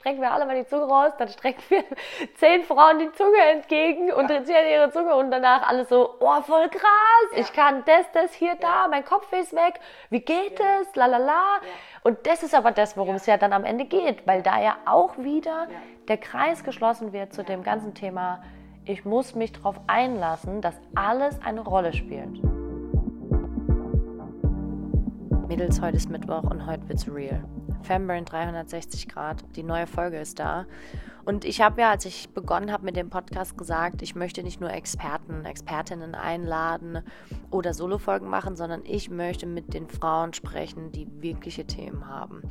strecken wir alle mal die Zunge raus, dann strecken wir zehn Frauen die Zunge entgegen und ja. ziehen ihre Zunge und danach alles so, oh, voll krass, ja. ich kann das, das, hier, ja. da, mein Kopf ist weg, wie geht es, la la la. Und das ist aber das, worum es ja dann am Ende geht, weil da ja auch wieder der Kreis geschlossen wird zu dem ganzen Thema, ich muss mich darauf einlassen, dass alles eine Rolle spielt. Mädels, heute ist Mittwoch und heute wird's real. Fembrain 360 Grad. Die neue Folge ist da. Und ich habe ja, als ich begonnen habe mit dem Podcast, gesagt, ich möchte nicht nur Experten, Expertinnen einladen oder Solo-Folgen machen, sondern ich möchte mit den Frauen sprechen, die wirkliche Themen haben.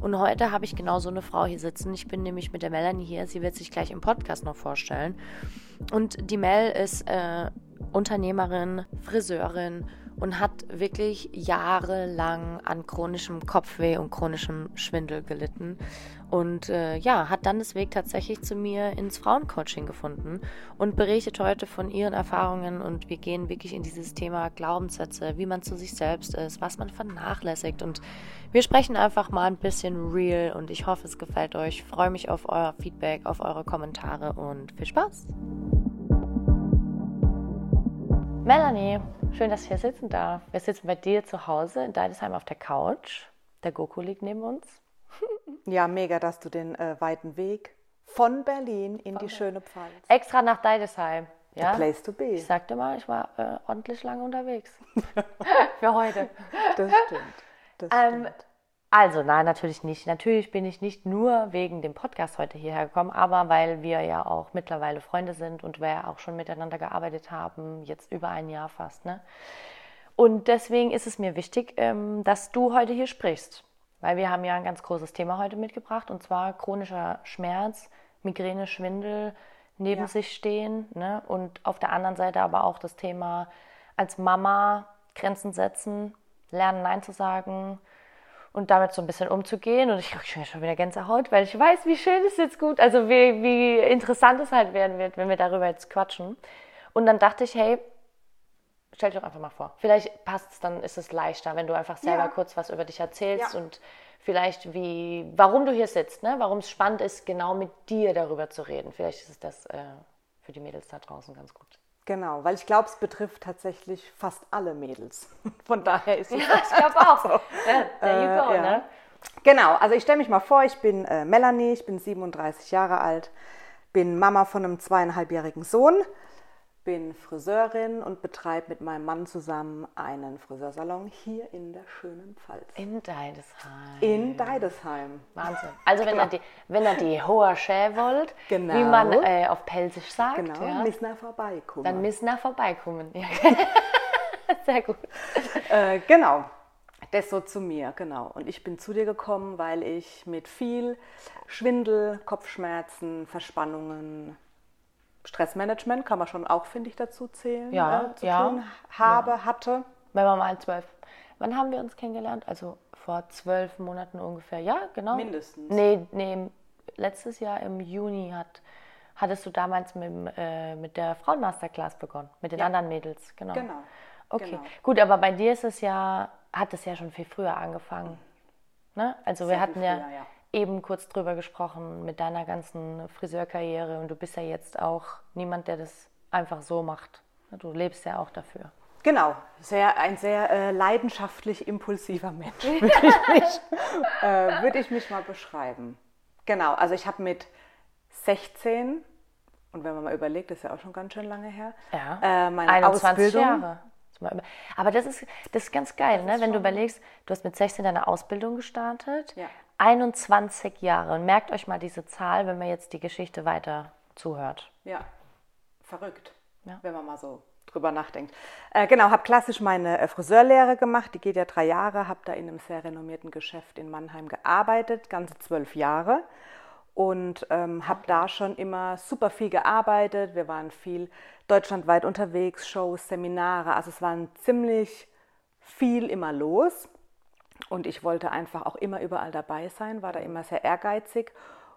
Und heute habe ich genau so eine Frau hier sitzen. Ich bin nämlich mit der Melanie hier. Sie wird sich gleich im Podcast noch vorstellen. Und die Mel ist äh, Unternehmerin, Friseurin und hat wirklich jahrelang an chronischem Kopfweh und chronischem Schwindel gelitten. Und äh, ja, hat dann das Weg tatsächlich zu mir ins Frauencoaching gefunden und berichtet heute von ihren Erfahrungen. Und wir gehen wirklich in dieses Thema Glaubenssätze, wie man zu sich selbst ist, was man vernachlässigt. Und wir sprechen einfach mal ein bisschen real und ich hoffe, es gefällt euch. Freue mich auf euer Feedback, auf eure Kommentare und viel Spaß! Melanie, schön, dass ich hier sitzen darf. Wir sitzen bei dir zu Hause in Deidesheim auf der Couch. Der Goku liegt neben uns. Ja, mega, dass du den äh, weiten Weg von Berlin in von die schöne Pfalz. Extra nach Deidesheim. Ja? The place to be. Ich sagte mal, ich war äh, ordentlich lange unterwegs. Für heute. Das stimmt. Das ähm, stimmt. Also, nein, natürlich nicht. Natürlich bin ich nicht nur wegen dem Podcast heute hierher gekommen, aber weil wir ja auch mittlerweile Freunde sind und wir ja auch schon miteinander gearbeitet haben, jetzt über ein Jahr fast. Ne? Und deswegen ist es mir wichtig, ähm, dass du heute hier sprichst, weil wir haben ja ein ganz großes Thema heute mitgebracht und zwar chronischer Schmerz, Migräne, Schwindel, neben ja. sich stehen ne? und auf der anderen Seite aber auch das Thema als Mama Grenzen setzen, lernen Nein zu sagen und damit so ein bisschen umzugehen. Und ich kriege schon wieder Gänsehaut, weil ich weiß, wie schön es jetzt gut, also wie, wie interessant es halt werden wird, wenn wir darüber jetzt quatschen. Und dann dachte ich, hey, stell dich doch einfach mal vor. Vielleicht passt es, dann ist es leichter, wenn du einfach selber ja. kurz was über dich erzählst ja. und vielleicht wie, warum du hier sitzt, ne? warum es spannend ist, genau mit dir darüber zu reden. Vielleicht ist es das äh, für die Mädels da draußen ganz gut. Genau, weil ich glaube, es betrifft tatsächlich fast alle Mädels. Von daher ist es. Ja, ich glaube auch. So. There you go, äh, ja. ne? Genau, also ich stelle mich mal vor, ich bin äh, Melanie, ich bin 37 Jahre alt, bin Mama von einem zweieinhalbjährigen Sohn bin Friseurin und betreibe mit meinem Mann zusammen einen Friseursalon hier in der schönen Pfalz. In Deidesheim. In Deidesheim. Wahnsinn. Also wenn, genau. er, die, wenn er die hohe Schä wollt, genau. wie man äh, auf Pelsisch sagt. Genau, ja. müssen er vorbeikommen. Dann müssen er vorbeikommen. Ja. Sehr gut. Äh, genau. Das so zu mir, genau. Und ich bin zu dir gekommen, weil ich mit viel Schwindel, Kopfschmerzen, Verspannungen, Stressmanagement kann man schon auch, finde ich, dazu zählen, ja, äh, zu ja, tun habe, ja. hatte. Wenn man mal zwölf. Wann haben wir uns kennengelernt? Also vor zwölf Monaten ungefähr. Ja, genau. Mindestens. Nee, nee, letztes Jahr im Juni hat, hattest du damals mit, äh, mit der Frauenmasterclass begonnen, mit den ja. anderen Mädels, genau. Genau. Okay, genau. gut, aber bei dir ist es ja, hat es ja schon viel früher angefangen. Ne? Also Sehr wir hatten ja, ja, eben kurz drüber gesprochen mit deiner ganzen Friseurkarriere und du bist ja jetzt auch niemand, der das einfach so macht. Du lebst ja auch dafür. Genau, sehr, ein sehr äh, leidenschaftlich impulsiver Mensch, würde ich, mich, äh, würd ich mich mal beschreiben. Genau, also ich habe mit 16, und wenn man mal überlegt, das ist ja auch schon ganz schön lange her, ja, äh, meine 21 Ausbildung. Jahre. Aber das ist, das ist ganz geil, ne? wenn du überlegst, du hast mit 16 deine Ausbildung gestartet, ja. 21 Jahre. Und merkt euch mal diese Zahl, wenn man jetzt die Geschichte weiter zuhört. Ja, verrückt, ja. wenn man mal so drüber nachdenkt. Äh, genau, habe klassisch meine äh, Friseurlehre gemacht, die geht ja drei Jahre, habe da in einem sehr renommierten Geschäft in Mannheim gearbeitet, ganze zwölf Jahre und ähm, habe da schon immer super viel gearbeitet. Wir waren viel deutschlandweit unterwegs, Shows, Seminare, also es war ziemlich viel immer los. Und ich wollte einfach auch immer überall dabei sein, war da immer sehr ehrgeizig.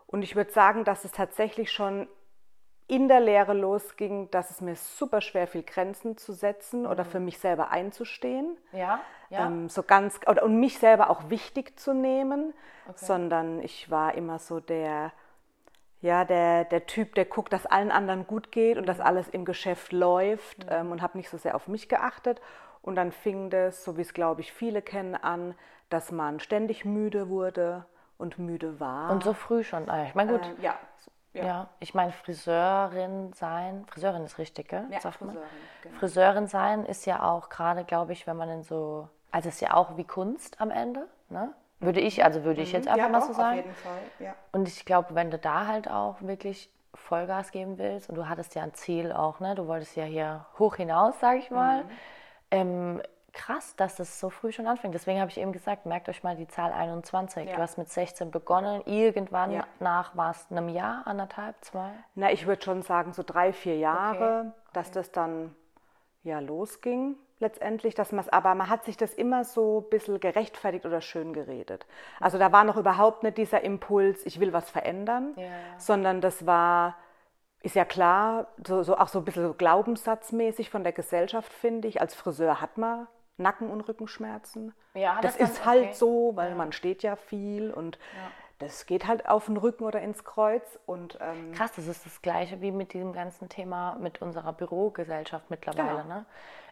Und ich würde sagen, dass es tatsächlich schon in der Lehre losging, dass es mir super schwer fiel, Grenzen zu setzen mhm. oder für mich selber einzustehen. Ja, ja. Ähm, so ganz, oder, und mich selber auch wichtig zu nehmen, okay. sondern ich war immer so der, ja, der, der Typ, der guckt, dass allen anderen gut geht und dass mhm. alles im Geschäft läuft mhm. ähm, und habe nicht so sehr auf mich geachtet. Und dann fing das, so wie es glaube ich viele kennen, an, dass man ständig müde wurde und müde war. Und so früh schon. Ah, ich meine, gut. Äh, ja, ja. ja. ich meine, Friseurin sein, Friseurin ist richtig, gell? Ja, Sagt Friseurin, genau. Friseurin sein ist ja auch gerade, glaube ich, wenn man in so, also ist ja auch wie Kunst am Ende, ne? Würde ich, also würde ich mhm. jetzt einfach ja, mal so sagen. Auf jeden Fall, ja. Und ich glaube, wenn du da halt auch wirklich Vollgas geben willst und du hattest ja ein Ziel auch, ne? Du wolltest ja hier hoch hinaus, sage ich mal. Mhm. Ähm, krass, dass das so früh schon anfängt. Deswegen habe ich eben gesagt, merkt euch mal die Zahl 21. Ja. Du hast mit 16 begonnen, irgendwann ja. nach was, einem Jahr, anderthalb, zwei? Na, ich würde schon sagen, so drei, vier Jahre, okay. dass das dann ja losging letztendlich, dass man aber man hat sich das immer so ein bisschen gerechtfertigt oder schön geredet. Also da war noch überhaupt nicht dieser Impuls, ich will was verändern, ja. sondern das war, ist ja klar, so, so auch so ein bisschen so glaubenssatzmäßig von der Gesellschaft, finde ich. Als Friseur hat man Nacken- und Rückenschmerzen. Ja, das, das ist halt okay. so, weil ja. man steht ja viel und ja. das geht halt auf den Rücken oder ins Kreuz. Und, ähm, Krass, das ist das Gleiche wie mit diesem ganzen Thema mit unserer Bürogesellschaft mittlerweile. Genau. Ne?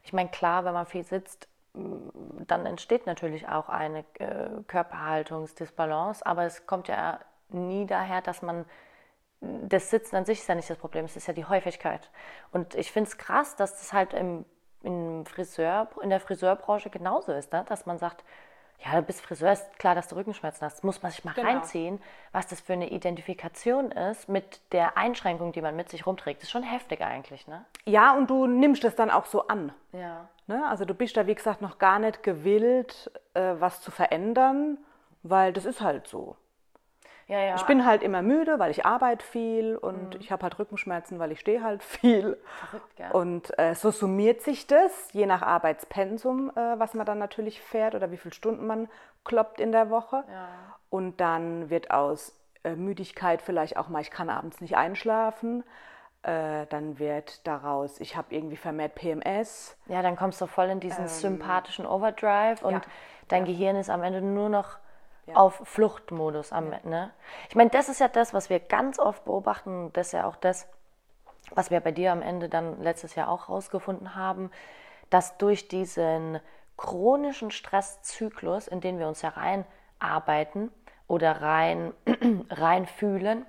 Ich meine, klar, wenn man viel sitzt, dann entsteht natürlich auch eine äh, Körperhaltungsdisbalance, aber es kommt ja nie daher, dass man das Sitzen an sich ist ja nicht das Problem, es ist ja die Häufigkeit. Und ich finde es krass, dass das halt im im Friseur, in der Friseurbranche genauso ist, ne? dass man sagt, ja, du bist Friseur, ist klar, dass du Rückenschmerzen hast. Muss man sich mal genau. reinziehen, was das für eine Identifikation ist mit der Einschränkung, die man mit sich rumträgt. Das ist schon heftig eigentlich, ne? Ja, und du nimmst das dann auch so an. Ja. Ne? Also du bist da, wie gesagt, noch gar nicht gewillt, äh, was zu verändern, weil das ist halt so. Ja, ja. Ich bin halt immer müde, weil ich arbeite viel und mhm. ich habe halt Rückenschmerzen, weil ich stehe halt viel. Verrückt, gell? Und äh, so summiert sich das, je nach Arbeitspensum, äh, was man dann natürlich fährt oder wie viele Stunden man kloppt in der Woche. Ja. Und dann wird aus äh, Müdigkeit vielleicht auch mal, ich kann abends nicht einschlafen. Äh, dann wird daraus, ich habe irgendwie vermehrt PMS. Ja, dann kommst du voll in diesen ähm, sympathischen Overdrive und ja. dein Gehirn ist am Ende nur noch ja. auf Fluchtmodus am ja. ne? Ich meine, das ist ja das, was wir ganz oft beobachten, das ist ja auch das, was wir bei dir am Ende dann letztes Jahr auch rausgefunden haben, dass durch diesen chronischen Stresszyklus, in den wir uns ja reinarbeiten oder rein, rein fühlen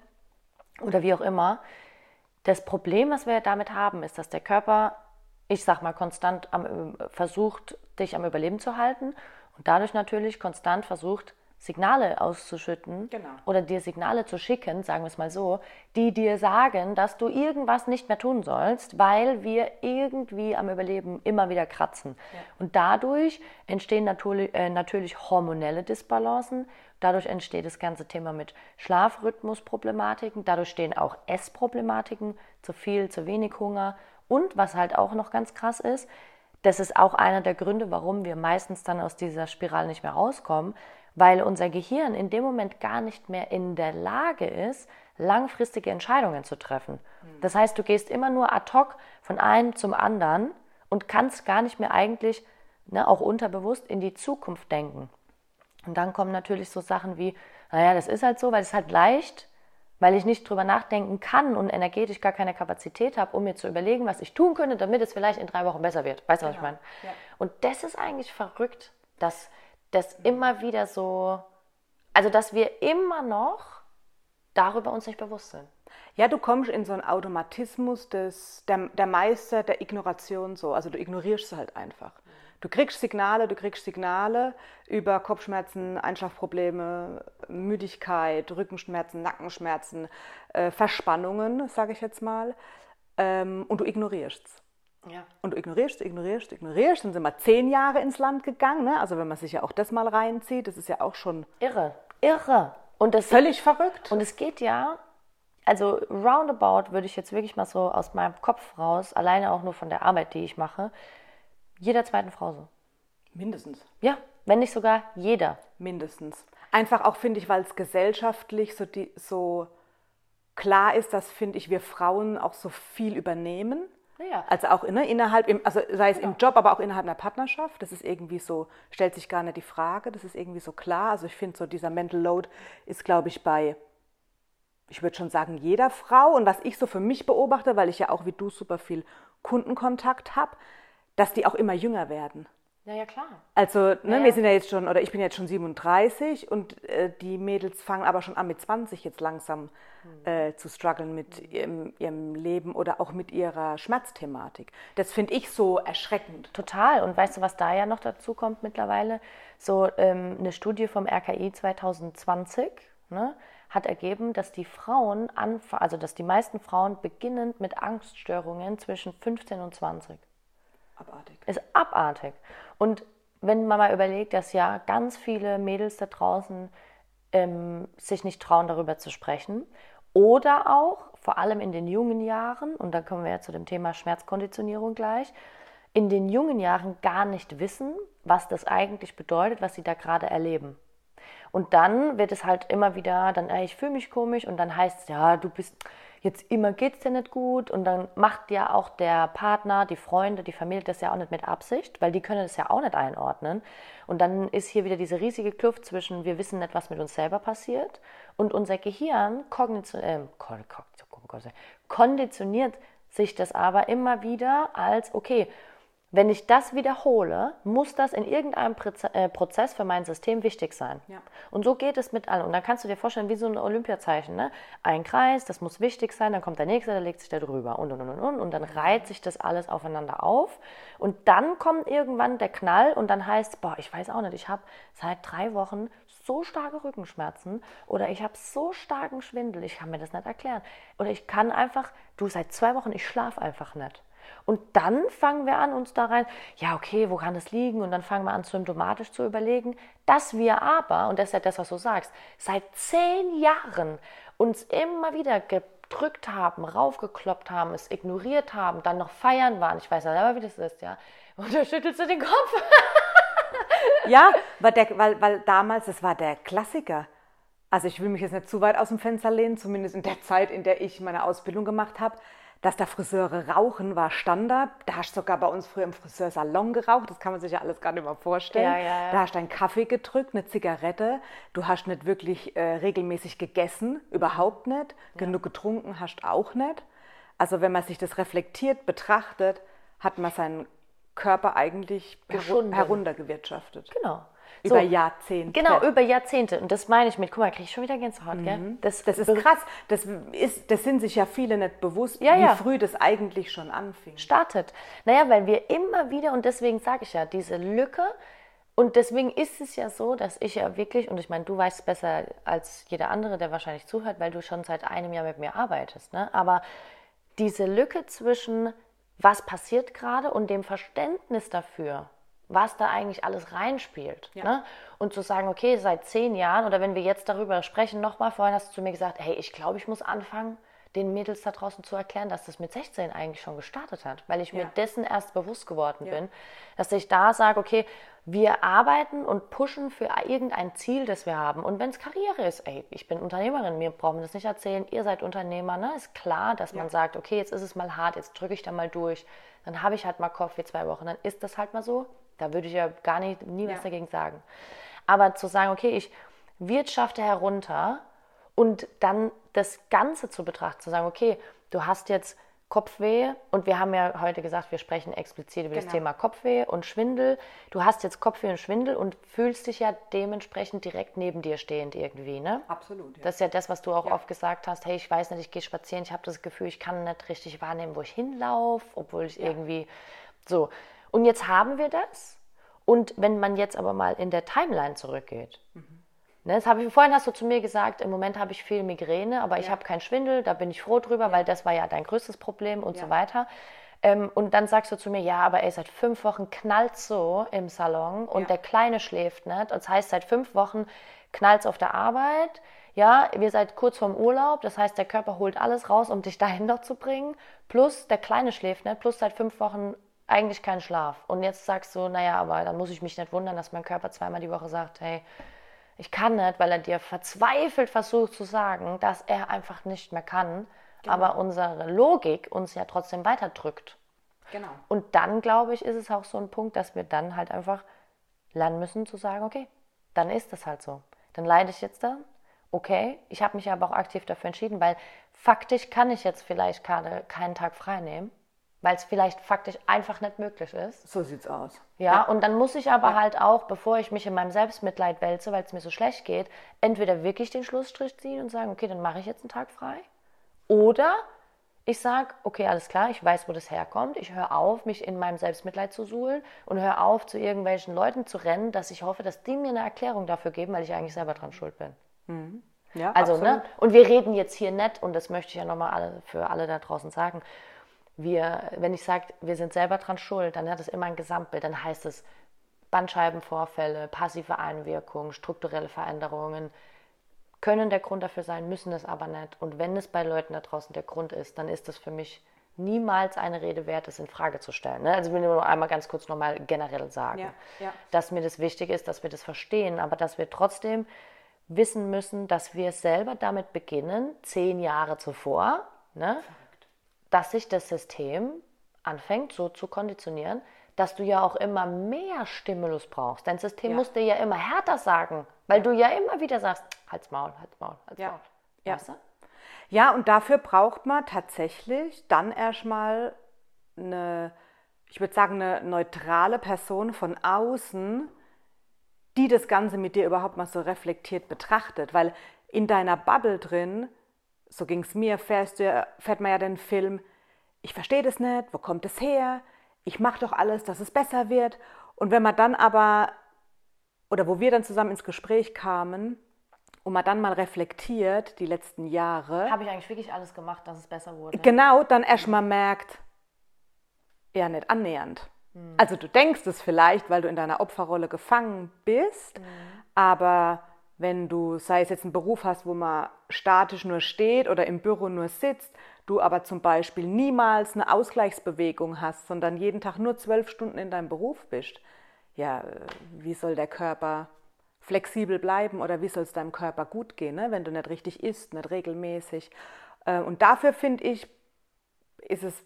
oder wie auch immer, das Problem, was wir damit haben, ist, dass der Körper, ich sag mal, konstant am, versucht, dich am Überleben zu halten und dadurch natürlich konstant versucht, Signale auszuschütten genau. oder dir Signale zu schicken, sagen wir es mal so, die dir sagen, dass du irgendwas nicht mehr tun sollst, weil wir irgendwie am Überleben immer wieder kratzen. Ja. Und dadurch entstehen natürlich, äh, natürlich hormonelle Disbalancen, dadurch entsteht das ganze Thema mit Schlafrhythmusproblematiken, dadurch stehen auch Essproblematiken, zu viel, zu wenig Hunger und was halt auch noch ganz krass ist, das ist auch einer der Gründe, warum wir meistens dann aus dieser Spirale nicht mehr rauskommen, weil unser Gehirn in dem Moment gar nicht mehr in der Lage ist, langfristige Entscheidungen zu treffen. Hm. Das heißt, du gehst immer nur ad hoc von einem zum anderen und kannst gar nicht mehr eigentlich, ne, auch unterbewusst, in die Zukunft denken. Und dann kommen natürlich so Sachen wie, naja, das ist halt so, weil es halt leicht, weil ich nicht drüber nachdenken kann und energetisch gar keine Kapazität habe, um mir zu überlegen, was ich tun könnte, damit es vielleicht in drei Wochen besser wird. Weißt du, genau. was ich meine? Ja. Und das ist eigentlich verrückt, dass das immer wieder so, also dass wir immer noch darüber uns nicht bewusst sind. Ja, du kommst in so einen Automatismus des, der, der Meister der Ignoration so. Also du ignorierst es halt einfach. Du kriegst Signale, du kriegst Signale über Kopfschmerzen, Einschlafprobleme, Müdigkeit, Rückenschmerzen, Nackenschmerzen, äh, Verspannungen, sage ich jetzt mal, ähm, und du ignorierst es. Ja. Und du ignorierst, ignorierst, ignorierst. Dann sind wir zehn Jahre ins Land gegangen. Ne? Also wenn man sich ja auch das mal reinzieht, das ist ja auch schon... Irre, irre. Und das Völlig verrückt. Und es geht ja, also roundabout würde ich jetzt wirklich mal so aus meinem Kopf raus, alleine auch nur von der Arbeit, die ich mache, jeder zweiten Frau so. Mindestens. Ja, wenn nicht sogar jeder. Mindestens. Einfach auch, finde ich, weil es gesellschaftlich so, die, so klar ist, dass, finde ich, wir Frauen auch so viel übernehmen. Ja. Also auch ne, innerhalb, im, also sei es ja. im Job, aber auch innerhalb einer Partnerschaft. Das ist irgendwie so, stellt sich gar nicht die Frage, das ist irgendwie so klar. Also ich finde so, dieser Mental Load ist, glaube ich, bei, ich würde schon sagen, jeder Frau. Und was ich so für mich beobachte, weil ich ja auch wie du super viel Kundenkontakt habe, dass die auch immer jünger werden. Ja, ja, klar. Also, ne, ja, ja. wir sind ja jetzt schon, oder ich bin jetzt schon 37 und äh, die Mädels fangen aber schon an mit 20 jetzt langsam mhm. äh, zu strugglen mit mhm. ihrem, ihrem, Leben oder auch mit ihrer Schmerzthematik. Das finde ich so erschreckend. Total. Und weißt du, was da ja noch dazu kommt mittlerweile? So ähm, eine Studie vom RKI 2020 ne, hat ergeben, dass die Frauen, also dass die meisten Frauen beginnend mit Angststörungen zwischen 15 und 20. Abartig. Ist abartig. Und wenn man mal überlegt, dass ja ganz viele Mädels da draußen ähm, sich nicht trauen, darüber zu sprechen. Oder auch, vor allem in den jungen Jahren, und da kommen wir ja zu dem Thema Schmerzkonditionierung gleich, in den jungen Jahren gar nicht wissen, was das eigentlich bedeutet, was sie da gerade erleben. Und dann wird es halt immer wieder, dann, ey, ich fühle mich komisch und dann heißt es, ja, du bist, jetzt immer es dir nicht gut und dann macht ja auch der Partner, die Freunde, die Familie das ja auch nicht mit Absicht, weil die können das ja auch nicht einordnen. Und dann ist hier wieder diese riesige Kluft zwischen, wir wissen nicht, was mit uns selber passiert und unser Gehirn äh, konditioniert sich das aber immer wieder als, okay, wenn ich das wiederhole, muss das in irgendeinem äh, Prozess für mein System wichtig sein. Ja. Und so geht es mit allen. Und dann kannst du dir vorstellen, wie so ein Olympiazeichen. Ne? Ein Kreis, das muss wichtig sein, dann kommt der nächste, der legt sich da drüber und, und, und, und. Und dann reiht sich das alles aufeinander auf. Und dann kommt irgendwann der Knall und dann heißt, boah, ich weiß auch nicht, ich habe seit drei Wochen so starke Rückenschmerzen oder ich habe so starken Schwindel, ich kann mir das nicht erklären. Oder ich kann einfach, du seit zwei Wochen, ich schlafe einfach nicht. Und dann fangen wir an, uns da rein, ja, okay, wo kann das liegen? Und dann fangen wir an, symptomatisch zu überlegen, dass wir aber, und das ist ja das, was du sagst, seit zehn Jahren uns immer wieder gedrückt haben, raufgekloppt haben, es ignoriert haben, dann noch feiern waren. Ich weiß ja selber, wie das ist, ja. Und da schüttelst du den Kopf. ja, weil, der, weil, weil damals, das war der Klassiker. Also ich will mich jetzt nicht zu weit aus dem Fenster lehnen, zumindest in der Zeit, in der ich meine Ausbildung gemacht habe dass da Friseure rauchen war Standard. Da hast du sogar bei uns früher im Friseursalon geraucht. Das kann man sich ja alles gar nicht mehr vorstellen. Ja, ja, ja. Da hast du einen Kaffee gedrückt, eine Zigarette. Du hast nicht wirklich äh, regelmäßig gegessen, überhaupt nicht. Genug getrunken hast du auch nicht. Also wenn man sich das reflektiert betrachtet, hat man seinen Körper eigentlich heruntergewirtschaftet. Genau. Über so, Jahrzehnte. Genau, über Jahrzehnte. Und das meine ich mit, guck mal, kriege ich schon wieder Gänsehaut, mhm. gell? Das, das ist krass. Das, ist, das sind sich ja viele nicht bewusst, ja, wie ja. früh das eigentlich schon anfing. Startet. Naja, weil wir immer wieder, und deswegen sage ich ja, diese Lücke, und deswegen ist es ja so, dass ich ja wirklich, und ich meine, du weißt besser als jeder andere, der wahrscheinlich zuhört, weil du schon seit einem Jahr mit mir arbeitest, ne? aber diese Lücke zwischen, was passiert gerade und dem Verständnis dafür, was da eigentlich alles reinspielt. Ja. Ne? Und zu sagen, okay, seit zehn Jahren oder wenn wir jetzt darüber sprechen, nochmal, vorhin hast du zu mir gesagt, hey, ich glaube, ich muss anfangen, den Mädels da draußen zu erklären, dass das mit 16 eigentlich schon gestartet hat, weil ich ja. mir dessen erst bewusst geworden ja. bin, dass ich da sage, okay, wir arbeiten und pushen für irgendein Ziel, das wir haben. Und wenn es Karriere ist, ey, ich bin Unternehmerin, mir brauchen wir das nicht erzählen, ihr seid Unternehmer, ne? ist klar, dass ja. man sagt, okay, jetzt ist es mal hart, jetzt drücke ich da mal durch, dann habe ich halt mal Kopf für zwei Wochen, dann ist das halt mal so, da würde ich ja gar nicht, nie was dagegen sagen. Aber zu sagen, okay, ich wirtschafte herunter und dann das Ganze zu betrachten, zu sagen, okay, du hast jetzt Kopfweh und wir haben ja heute gesagt, wir sprechen explizit über genau. das Thema Kopfweh und Schwindel. Du hast jetzt Kopfweh und Schwindel und fühlst dich ja dementsprechend direkt neben dir stehend irgendwie, ne? Absolut. Ja. Das ist ja das, was du auch ja. oft gesagt hast. Hey, ich weiß nicht, ich gehe spazieren, ich habe das Gefühl, ich kann nicht richtig wahrnehmen, wo ich hinlaufe, obwohl ich ja. irgendwie so. Und jetzt haben wir das. Und wenn man jetzt aber mal in der Timeline zurückgeht, mhm. ne, das habe ich vorhin hast du zu mir gesagt, im Moment habe ich viel Migräne, aber ja. ich habe keinen Schwindel, da bin ich froh drüber, ja. weil das war ja dein größtes Problem und ja. so weiter. Ähm, und dann sagst du zu mir, ja, aber ey, seit fünf Wochen knallt so im Salon und der Kleine schläft nicht. Das heißt, seit fünf Wochen knallt es auf der Arbeit. Ja, wir seid kurz vorm Urlaub, das heißt, der Körper holt alles raus, um dich dahin noch zu bringen. Plus der Kleine schläft nicht, plus seit fünf Wochen eigentlich keinen Schlaf. Und jetzt sagst du, naja, aber dann muss ich mich nicht wundern, dass mein Körper zweimal die Woche sagt, hey, Ich kann nicht, weil er dir verzweifelt versucht zu sagen, dass er einfach nicht mehr kann, genau. aber unsere Logik uns ja trotzdem weiterdrückt. Genau. Und dann, glaube ich, ist es auch so ein Punkt, dass wir dann halt einfach lernen müssen zu sagen, okay, dann ist es halt so. Dann leide ich jetzt da. Okay, ich habe mich aber auch aktiv dafür entschieden, weil faktisch kann ich jetzt vielleicht gerade keinen Tag frei nehmen weil es vielleicht faktisch einfach nicht möglich ist. So sieht's aus. Ja, ja. und dann muss ich aber ja. halt auch, bevor ich mich in meinem Selbstmitleid wälze, weil es mir so schlecht geht, entweder wirklich den Schlussstrich ziehen und sagen, okay, dann mache ich jetzt einen Tag frei. Oder ich sage, okay, alles klar, ich weiß, wo das herkommt. Ich höre auf, mich in meinem Selbstmitleid zu suhlen und höre auf, zu irgendwelchen Leuten zu rennen, dass ich hoffe, dass die mir eine Erklärung dafür geben, weil ich eigentlich selber dran schuld bin. Mhm. Ja, also, ne? Und wir reden jetzt hier nett, und das möchte ich ja nochmal alle, für alle da draußen sagen wir, wenn ich sage, wir sind selber dran schuld, dann hat es immer ein Gesamtbild. Dann heißt es Bandscheibenvorfälle, passive Einwirkungen, strukturelle Veränderungen können der Grund dafür sein, müssen es aber nicht. Und wenn es bei Leuten da draußen der Grund ist, dann ist das für mich niemals eine Rede wert, das in Frage zu stellen. Ne? Also ich will nur einmal ganz kurz nochmal generell sagen, ja, ja. dass mir das wichtig ist, dass wir das verstehen, aber dass wir trotzdem wissen müssen, dass wir selber damit beginnen, zehn Jahre zuvor, ne? Dass sich das System anfängt so zu konditionieren, dass du ja auch immer mehr Stimulus brauchst. Dein System ja. muss dir ja immer härter sagen, weil du ja immer wieder sagst, halt's Maul, halt's Maul, halt's ja. Maul. Ja. Weißt du? ja, und dafür braucht man tatsächlich dann erstmal eine, ich würde sagen, eine neutrale Person von außen, die das Ganze mit dir überhaupt mal so reflektiert betrachtet. Weil in deiner Bubble drin so ging es mir, fährst du, fährt man ja den Film, ich verstehe das nicht, wo kommt es her, ich mache doch alles, dass es besser wird. Und wenn man dann aber, oder wo wir dann zusammen ins Gespräch kamen, und man dann mal reflektiert, die letzten Jahre. Habe ich eigentlich wirklich alles gemacht, dass es besser wurde? Genau, dann erst mal merkt, eher nicht annähernd. Mhm. Also du denkst es vielleicht, weil du in deiner Opferrolle gefangen bist, mhm. aber wenn du, sei es jetzt einen Beruf hast, wo man statisch nur steht oder im Büro nur sitzt, du aber zum Beispiel niemals eine Ausgleichsbewegung hast, sondern jeden Tag nur zwölf Stunden in deinem Beruf bist, ja, wie soll der Körper flexibel bleiben oder wie soll es deinem Körper gut gehen, ne? wenn du nicht richtig isst, nicht regelmäßig. Äh, und dafür finde ich, ist es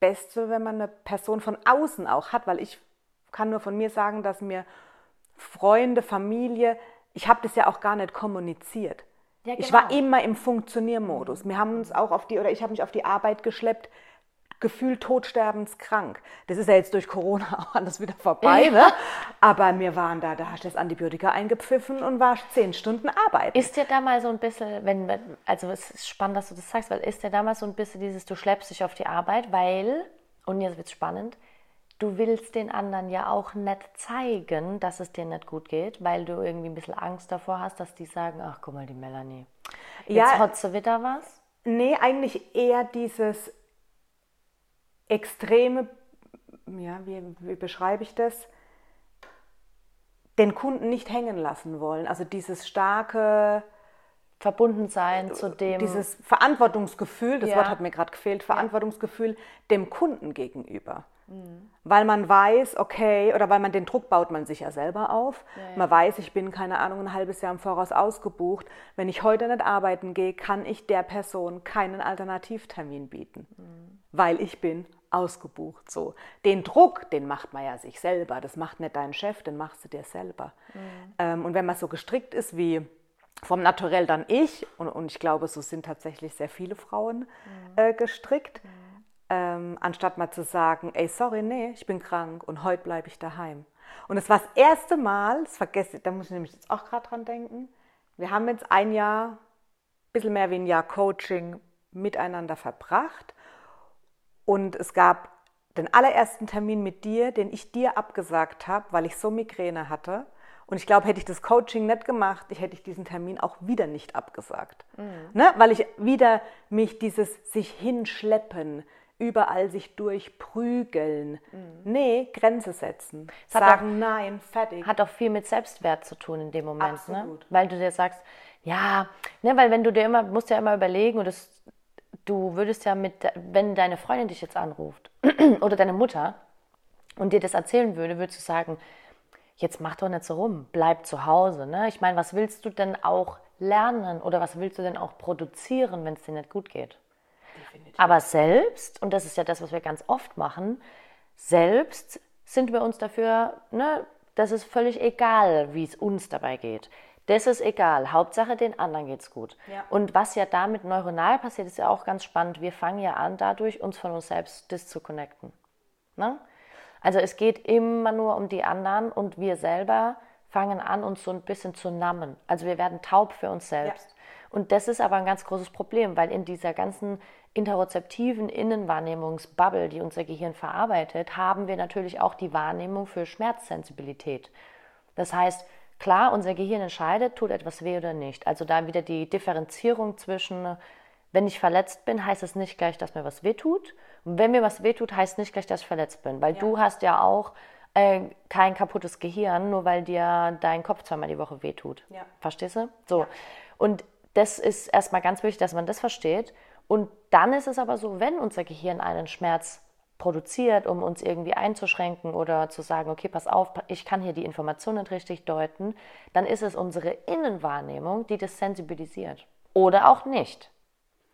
Beste, wenn man eine Person von außen auch hat, weil ich kann nur von mir sagen, dass mir Freunde, Familie, ich habe das ja auch gar nicht kommuniziert. Ja, genau. Ich war genau. immer im Funktioniermodus. Wir haben uns auch auf die, oder ich habe mich auf die Arbeit geschleppt, gefühlt todsterbenskrank. Das ist ja jetzt durch Corona auch alles wieder vorbei, ne? Aber wir waren da, da hast du das Antibiotika eingepfiffen und warst zehn Stunden arbeiten. Ist dir da mal so ein bisschen, wenn, also es ist spannend, dass du das sagst, weil ist dir da mal so ein bisschen dieses, du schleppst dich auf die Arbeit, weil, und jetzt wird es spannend, du willst den anderen ja auch nicht zeigen, dass es dir nicht gut geht, weil du irgendwie ein bisschen Angst davor hast, dass die sagen, ach guck mal, die Melanie. Jetzt ja, hat sie wieder was? Nee, eigentlich eher dieses extreme, ja, wie, wie beschreibe ich das? Den Kunden nicht hängen lassen wollen. Also dieses starke Verbundensein zu dem. Dieses Verantwortungsgefühl, das ja. Wort hat mir gerade gefehlt, Verantwortungsgefühl dem Kunden gegenüber. Mhm. Weil man weiß, okay, oder weil man den Druck baut man sich ja selber auf. Ja, ja. Man weiß, ich bin, keine Ahnung, ein halbes Jahr im Voraus ausgebucht. Wenn ich heute nicht arbeiten gehe, kann ich der Person keinen Alternativtermin bieten, mhm. weil ich bin ausgebucht. So. Den Druck, den macht man ja sich selber. Das macht nicht dein Chef, den machst du dir selber. Mhm. Ähm, und wenn man so gestrickt ist wie vom Naturell dann ich, und, und ich glaube, so sind tatsächlich sehr viele Frauen mhm. äh, gestrickt, mhm ähm, anstatt mal zu sagen, ey, sorry, nee, ich bin krank und heute bleibe ich daheim. Und es war das erste Mal, das vergesse, da muss ich nämlich jetzt auch gerade dran denken, wir haben jetzt ein Jahr, ein bisschen mehr wie ein Jahr Coaching miteinander verbracht und es gab den allerersten Termin mit dir, den ich dir abgesagt habe, weil ich so Migräne hatte. Und ich glaube, hätte ich das Coaching nicht gemacht, ich hätte ich diesen Termin auch wieder nicht abgesagt. Mhm. Ne? Weil ich wieder mich dieses sich hinschleppen, überall sich durchprügeln. Mhm. Nee, Grenze setzen. Sagen auch, nein, fertig. Hat auch viel mit Selbstwert zu tun in dem Moment. Ne? Absolut. Ne? Weil du dir sagst, ja, ne, weil wenn du dir immer, musst ja immer überlegen, und das, du würdest ja mit, wenn deine Freundin dich jetzt anruft oder deine Mutter und dir das erzählen würde, würdest du sagen, jetzt mach doch nicht so rum, bleib zu Hause. Ne? Ich meine, was willst du denn auch lernen oder was willst du denn auch produzieren, wenn es dir nicht gut geht? Definitiv. Aber selbst, und das ist ja das, was wir ganz oft machen, selbst sind wir uns dafür, ne, das ist völlig egal, wie es uns dabei geht. Das ist egal. Hauptsache, den anderen geht's gut. Ja. Und was ja damit neuronal passiert, ist ja auch ganz spannend. Wir fangen ja an, dadurch uns von uns selbst disconnecten. Ne? Also es geht immer nur um die anderen und wir selber fangen an, uns so ein bisschen zu nammen. Also wir werden taub für uns selbst. Ja. Und das ist aber ein ganz großes Problem, weil in dieser ganzen interozeptiven Innenwahrnehmungsbubble, die unser Gehirn verarbeitet, haben wir natürlich auch die Wahrnehmung für Schmerzsensibilität. Das heißt, klar, unser Gehirn entscheidet, tut etwas weh oder nicht. Also da wieder die Differenzierung zwischen, wenn ich verletzt bin, heißt es nicht gleich, dass mir was weh tut. Und wenn mir was weh tut, heißt es nicht gleich, dass ich verletzt bin. Weil ja. du hast ja auch äh, kein kaputtes Gehirn, nur weil dir dein Kopf zweimal die Woche wehtut. Ja. Verstehst du? So. Ja. Und das ist erstmal ganz wichtig, dass man das versteht. Und dann ist es aber so, wenn unser Gehirn einen Schmerz produziert, um uns irgendwie einzuschränken oder zu sagen, okay, pass auf, ich kann hier die Informationen nicht richtig deuten, dann ist es unsere Innenwahrnehmung, die das sensibilisiert. Oder auch nicht.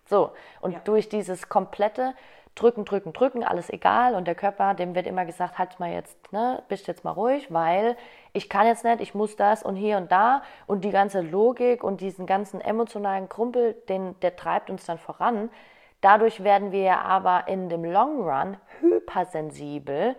So, und ja. durch dieses komplette drücken, drücken, drücken, alles egal. Und der Körper, dem wird immer gesagt, halt mal jetzt, ne, bist jetzt mal ruhig, weil ich kann jetzt nicht, ich muss das und hier und da. Und die ganze Logik und diesen ganzen emotionalen Krumpel, den, der treibt uns dann voran. Dadurch werden wir aber in dem Long Run hypersensibel,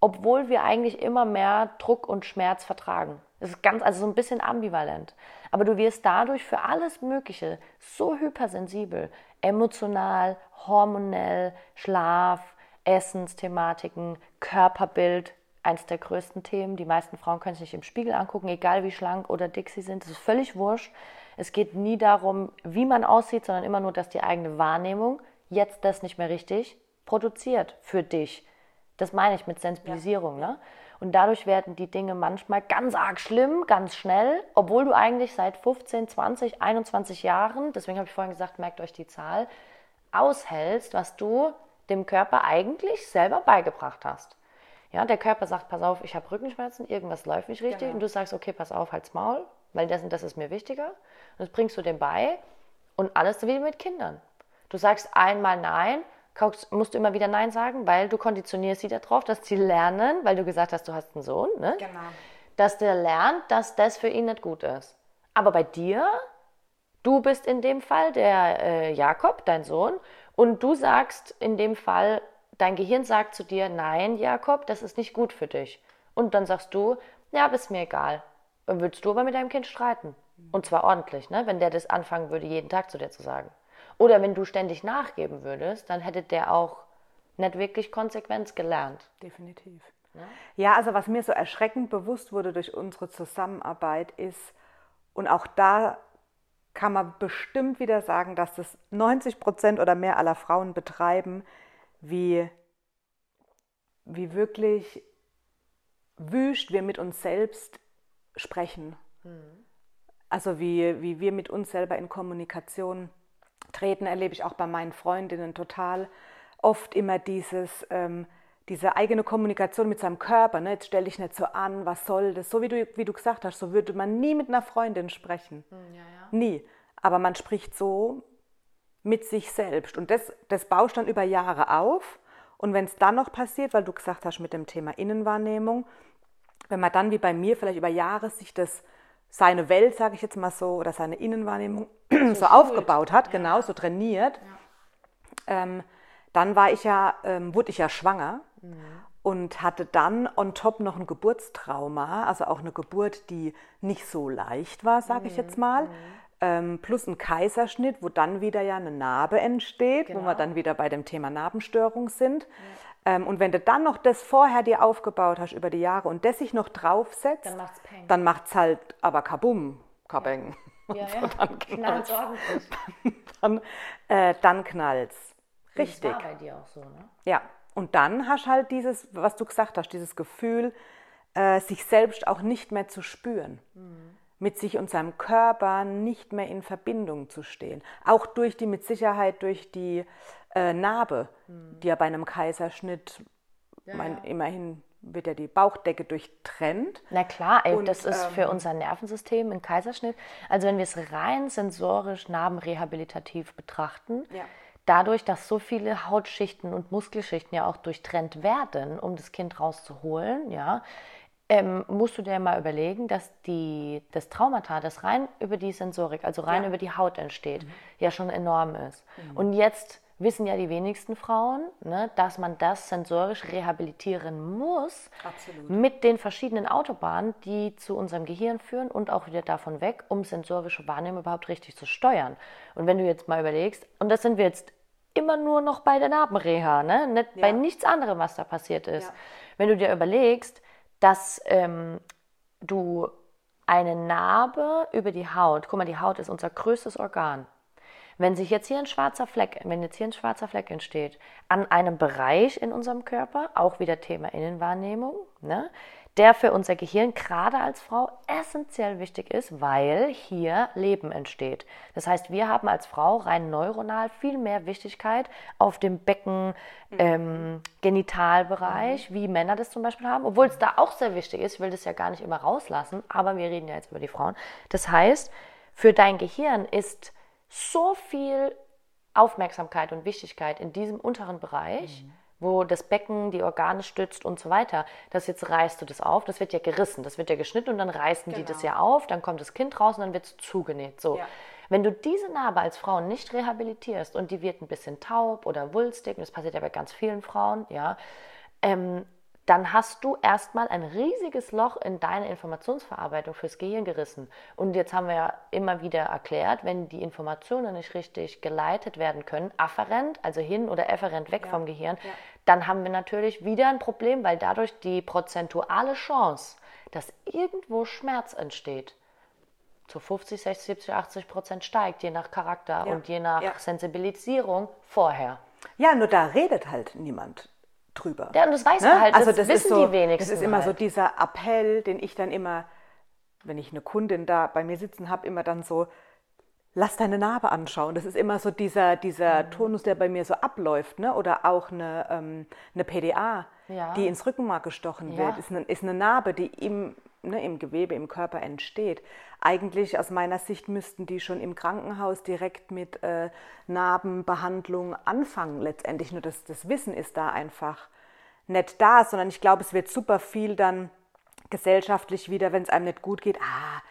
obwohl wir eigentlich immer mehr Druck und Schmerz vertragen. Das ist ganz, also so ein bisschen ambivalent. Aber du wirst dadurch für alles Mögliche so hypersensibel, emotional, hormonell, Schlaf, Essensthematiken, Körperbild, eins der größten Themen. Die meisten Frauen können sich nicht im Spiegel angucken, egal wie schlank oder dick sie sind. Das ist völlig wurscht. Es geht nie darum, wie man aussieht, sondern immer nur, dass die eigene Wahrnehmung jetzt das nicht mehr richtig produziert für dich. Das meine ich mit Sensibilisierung. Ja. Ne? Und dadurch werden die Dinge manchmal ganz arg schlimm, ganz schnell, obwohl du eigentlich seit 15, 20, 21 Jahren, deswegen habe ich vorhin gesagt, merkt euch die Zahl, aushältst, was du dem Körper eigentlich selber beigebracht hast. Ja, der Körper sagt, pass auf, ich habe Rückenschmerzen, irgendwas läuft nicht richtig. Genau. Und du sagst, okay, pass auf, halt's Maul, weil das und das ist mir wichtiger. Und das bringst du dem bei. Und alles wie mit Kindern. Du sagst einmal Nein musst du immer wieder Nein sagen, weil du konditionierst sie darauf, dass sie lernen, weil du gesagt hast, du hast einen Sohn, ne? Genau. dass der lernt, dass das für ihn nicht gut ist. Aber bei dir, du bist in dem Fall der äh, Jakob, dein Sohn, und du sagst in dem Fall, dein Gehirn sagt zu dir, nein, Jakob, das ist nicht gut für dich. Und dann sagst du, ja, ist mir egal. Dann würdest du aber mit deinem Kind streiten. Und zwar ordentlich, ne? wenn der das anfangen würde, jeden Tag zu dir zu sagen. Oder wenn du ständig nachgeben würdest, dann hätte der auch nicht wirklich Konsequenz gelernt. Definitiv. Ja? ja, also was mir so erschreckend bewusst wurde durch unsere Zusammenarbeit ist, und auch da kann man bestimmt wieder sagen, dass das 90 Prozent oder mehr aller Frauen betreiben, wie, wie wirklich wüst wir mit uns selbst sprechen. Mhm. Also wie, wie wir mit uns selber in Kommunikation treten, erlebe ich auch bei meinen Freundinnen total oft immer dieses, ähm, diese eigene Kommunikation mit seinem Körper. Ne? Jetzt stelle ich nicht so an, was soll das? So wie du, wie du gesagt hast, so würde man nie mit einer Freundin sprechen. Hm, ja, ja. Nie. Aber man spricht so mit sich selbst. Und das, das baust dann über Jahre auf. Und wenn es dann noch passiert, weil du gesagt hast mit dem Thema Innenwahrnehmung, wenn man dann wie bei mir vielleicht über Jahre sich das seine Welt, sage ich jetzt mal so, oder seine Innenwahrnehmung so, so aufgebaut hat, ja. genau, so trainiert, ja. ähm, dann war ich ja, ähm, wurde ich ja schwanger mhm. und hatte dann on top noch ein Geburtstrauma, also auch eine Geburt, die nicht so leicht war, sage mhm. ich jetzt mal. Mhm. Ähm, plus ein Kaiserschnitt, wo dann wieder ja eine Narbe entsteht, genau. wo wir genau. dann wieder bei dem Thema Narbenstörung sind. Ja. Ähm, und wenn du dann noch das vorher dir aufgebaut hast über die Jahre und das sich noch draufsetzt, dann macht es dann macht's halt aber kabum, kabeng. Ja, ja. ja. dann knallt's. ordentlich. Dann, äh, dann knallt's. Richtig. Das war bei dir auch so, ne? Ja. Und dann hast du halt dieses, was du gesagt hast, dieses Gefühl, äh, sich selbst auch nicht mehr zu spüren. Mhm. Mit sich und seinem Körper nicht mehr in Verbindung zu stehen. Auch durch die, mit Sicherheit durch die äh, Narbe, mhm. die ja bei einem Kaiserschnitt ja, mein, ja. immerhin wird ja die Bauchdecke durchtrennt. Na klar, ey, und, das ist ähm, für unser Nervensystem ein Kaiserschnitt. Also wenn wir es rein sensorisch narbenrehabilitativ betrachten, ja. dadurch, dass so viele Hautschichten und Muskelschichten ja auch durchtrennt werden, um das Kind rauszuholen, ja, ähm, musst du dir mal überlegen, dass die, das Traumata, das rein über die Sensorik, also rein ja. über die Haut entsteht, mhm. ja schon enorm ist. Mhm. Und jetzt wissen ja die wenigsten Frauen, ne, dass man das sensorisch rehabilitieren muss Absolut. mit den verschiedenen Autobahnen, die zu unserem Gehirn führen und auch wieder davon weg, um sensorische Wahrnehmung überhaupt richtig zu steuern. Und wenn du jetzt mal überlegst, und das sind wir jetzt immer nur noch bei der Narbenreha, ne? Nicht ja. bei nichts anderem, was da passiert ist. Ja. Wenn du dir überlegst, dass ähm, du eine Narbe über die Haut, guck mal, die Haut ist unser größtes Organ. Wenn sich jetzt hier ein schwarzer Fleck, wenn jetzt hier ein schwarzer Fleck entsteht, an einem Bereich in unserem Körper, auch wieder Thema Innenwahrnehmung, ne, der für unser Gehirn gerade als Frau essentiell wichtig ist, weil hier Leben entsteht. Das heißt, wir haben als Frau rein neuronal viel mehr Wichtigkeit auf dem Becken, mhm. ähm, Genitalbereich, mhm. wie Männer das zum Beispiel haben, obwohl es da auch sehr wichtig ist. Ich will das ja gar nicht immer rauslassen, aber wir reden ja jetzt über die Frauen. Das heißt, für dein Gehirn ist so viel Aufmerksamkeit und Wichtigkeit in diesem unteren Bereich, mhm. wo das Becken die Organe stützt und so weiter, dass jetzt reißt du das auf, das wird ja gerissen, das wird ja geschnitten und dann reißen genau. die das ja auf, dann kommt das Kind raus und dann wird es zugenäht. So. Ja. Wenn du diese Narbe als Frau nicht rehabilitierst und die wird ein bisschen taub oder wulstig, das passiert ja bei ganz vielen Frauen, ja, ähm, dann hast du erstmal ein riesiges Loch in deine Informationsverarbeitung fürs Gehirn gerissen. Und jetzt haben wir ja immer wieder erklärt, wenn die Informationen nicht richtig geleitet werden können, afferent, also hin oder efferent weg ja. vom Gehirn, ja. dann haben wir natürlich wieder ein Problem, weil dadurch die prozentuale Chance, dass irgendwo Schmerz entsteht, zu 50, 60, 70, 80 Prozent steigt, je nach Charakter ja. und je nach Sensibilisierung vorher. Ja, nur da redet halt niemand drüber. Ja, und das weiß ne? man halt, also das, wissen so, die wenigsten. Das ist immer halt. so dieser Appell, den ich dann immer, wenn ich eine Kundin da bei mir sitzen habe, immer dann so, lass deine Narbe anschauen. Das ist immer so dieser, dieser mhm. Tonus, der bei mir so abläuft. Ne? Oder auch eine, ähm, eine PDA, ja. die ins Rückenmark gestochen ja. wird, ist eine, ist eine Narbe, die im, ne, im Gewebe, im Körper entsteht. Eigentlich aus meiner Sicht müssten die schon im Krankenhaus direkt mit äh, Narbenbehandlung anfangen letztendlich. Nur das, das Wissen ist da einfach nicht da, sondern ich glaube, es wird super viel dann gesellschaftlich wieder, wenn es einem nicht gut geht, ah,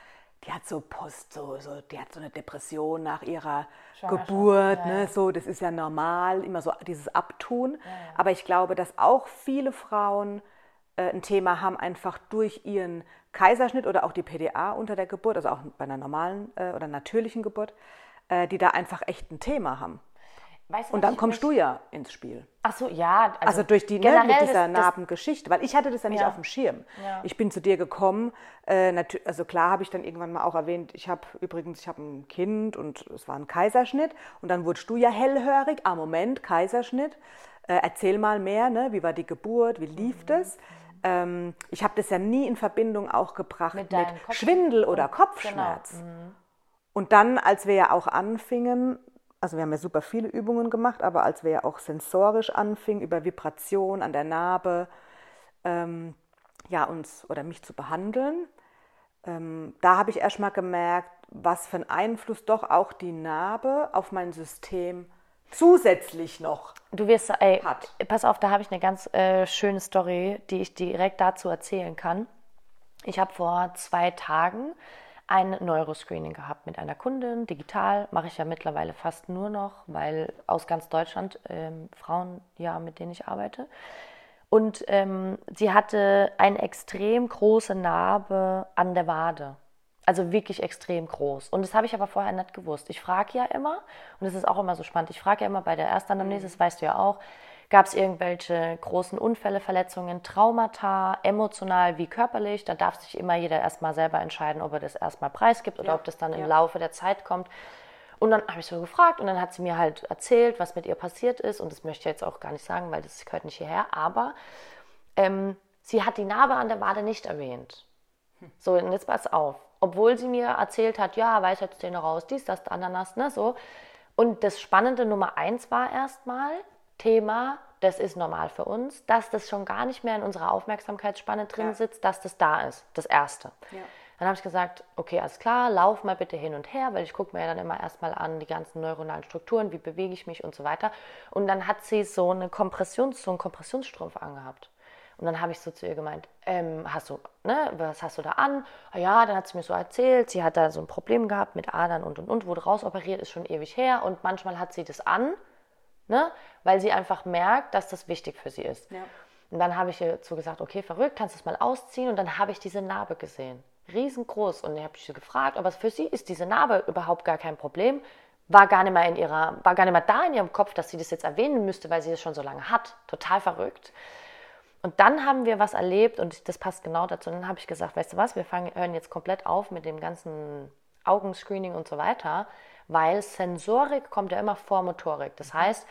die hat so Post, so, so, die hat so eine Depression nach ihrer Geburt, ja, ne, ja. so, das ist ja normal, immer so dieses Abtun. Ja, Aber ich glaube, dass auch viele Frauen ein Thema haben, einfach durch ihren Kaiserschnitt oder auch die PDA unter der Geburt, also auch bei einer normalen äh, oder natürlichen Geburt, äh, die da einfach echt ein Thema haben. Weißt du, und dann kommst du ja ins Spiel. Ach so, ja. Also, also durch die ne, mit dieser Narbengeschichte, weil ich hatte das ja nicht ja. auf dem Schirm. Ja. Ich bin zu dir gekommen, äh, also klar habe ich dann irgendwann mal auch erwähnt, ich habe übrigens, ich habe ein Kind und es war ein Kaiserschnitt und dann wurdest du ja hellhörig, ah Moment, Kaiserschnitt, äh, erzähl mal mehr, ne? wie war die Geburt, wie lief mhm. das? Ähm, ich habe das ja nie in Verbindung auch gebracht mit, mit Schwindel oder Kopfschmerz. Genau. Mhm. Und dann, als wir ja auch anfingen, also wir haben ja super viele Übungen gemacht, aber als wir ja auch sensorisch anfingen, über Vibration an der Narbe, ähm, ja, uns oder mich zu behandeln, ähm, da habe ich erstmal gemerkt, was für einen Einfluss doch auch die Narbe auf mein System zusätzlich noch du wirst, ey, hat. Pass auf, da habe ich eine ganz äh, schöne Story, die ich direkt dazu erzählen kann. Ich habe vor zwei Tagen ein Neuroscreening gehabt mit einer Kundin, digital, mache ich ja mittlerweile fast nur noch, weil aus ganz Deutschland ähm, Frauen, ja, mit denen ich arbeite. Und ähm, sie hatte eine extrem große Narbe an der Wade. Also wirklich extrem groß. Und das habe ich aber vorher nicht gewusst. Ich frage ja immer, und das ist auch immer so spannend, ich frage ja immer bei der Erstanamnese, das weißt du ja auch, Gab es irgendwelche großen Unfälle, Verletzungen, Traumata, emotional wie körperlich? Da darf sich immer jeder erstmal selber entscheiden, ob er das erstmal preisgibt oder ja. ob das dann im ja. Laufe der Zeit kommt. Und dann habe ich so gefragt und dann hat sie mir halt erzählt, was mit ihr passiert ist. Und das möchte ich jetzt auch gar nicht sagen, weil das gehört nicht hierher. Aber ähm, sie hat die Narbe an der Wade nicht erwähnt. Hm. So, und jetzt pass auf. Obwohl sie mir erzählt hat, ja, Weisheitszähne raus, dies, das, Ananas, ne, so. Und das Spannende Nummer eins war erstmal, Thema das ist normal für uns, dass das schon gar nicht mehr in unserer Aufmerksamkeitsspanne drin ja. sitzt, dass das da ist. Das Erste. Ja. Dann habe ich gesagt, okay, alles klar, lauf mal bitte hin und her, weil ich gucke mir ja dann immer erstmal an die ganzen neuronalen Strukturen, wie bewege ich mich und so weiter. Und dann hat sie so, eine Kompressions, so einen Kompressionsstrumpf angehabt. Und dann habe ich so zu ihr gemeint, ähm, hast du, ne, was hast du da an? Ah ja, dann hat sie mir so erzählt, sie hat da so ein Problem gehabt mit Adern und und und, wurde rausoperiert, ist schon ewig her und manchmal hat sie das an, ne, weil sie einfach merkt, dass das wichtig für sie ist. Ja. Und dann habe ich ihr so gesagt, okay, verrückt, kannst du es mal ausziehen? Und dann habe ich diese Narbe gesehen, riesengroß. Und ich habe sie gefragt, aber für sie ist diese Narbe überhaupt gar kein Problem. War gar nicht mehr in ihrer, war gar nicht mehr da in ihrem Kopf, dass sie das jetzt erwähnen müsste, weil sie das schon so lange hat. Total verrückt. Und dann haben wir was erlebt und das passt genau dazu. Und dann habe ich gesagt, weißt du was, wir fangen, hören jetzt komplett auf mit dem ganzen Augenscreening und so weiter, weil Sensorik kommt ja immer vor Motorik. Das heißt,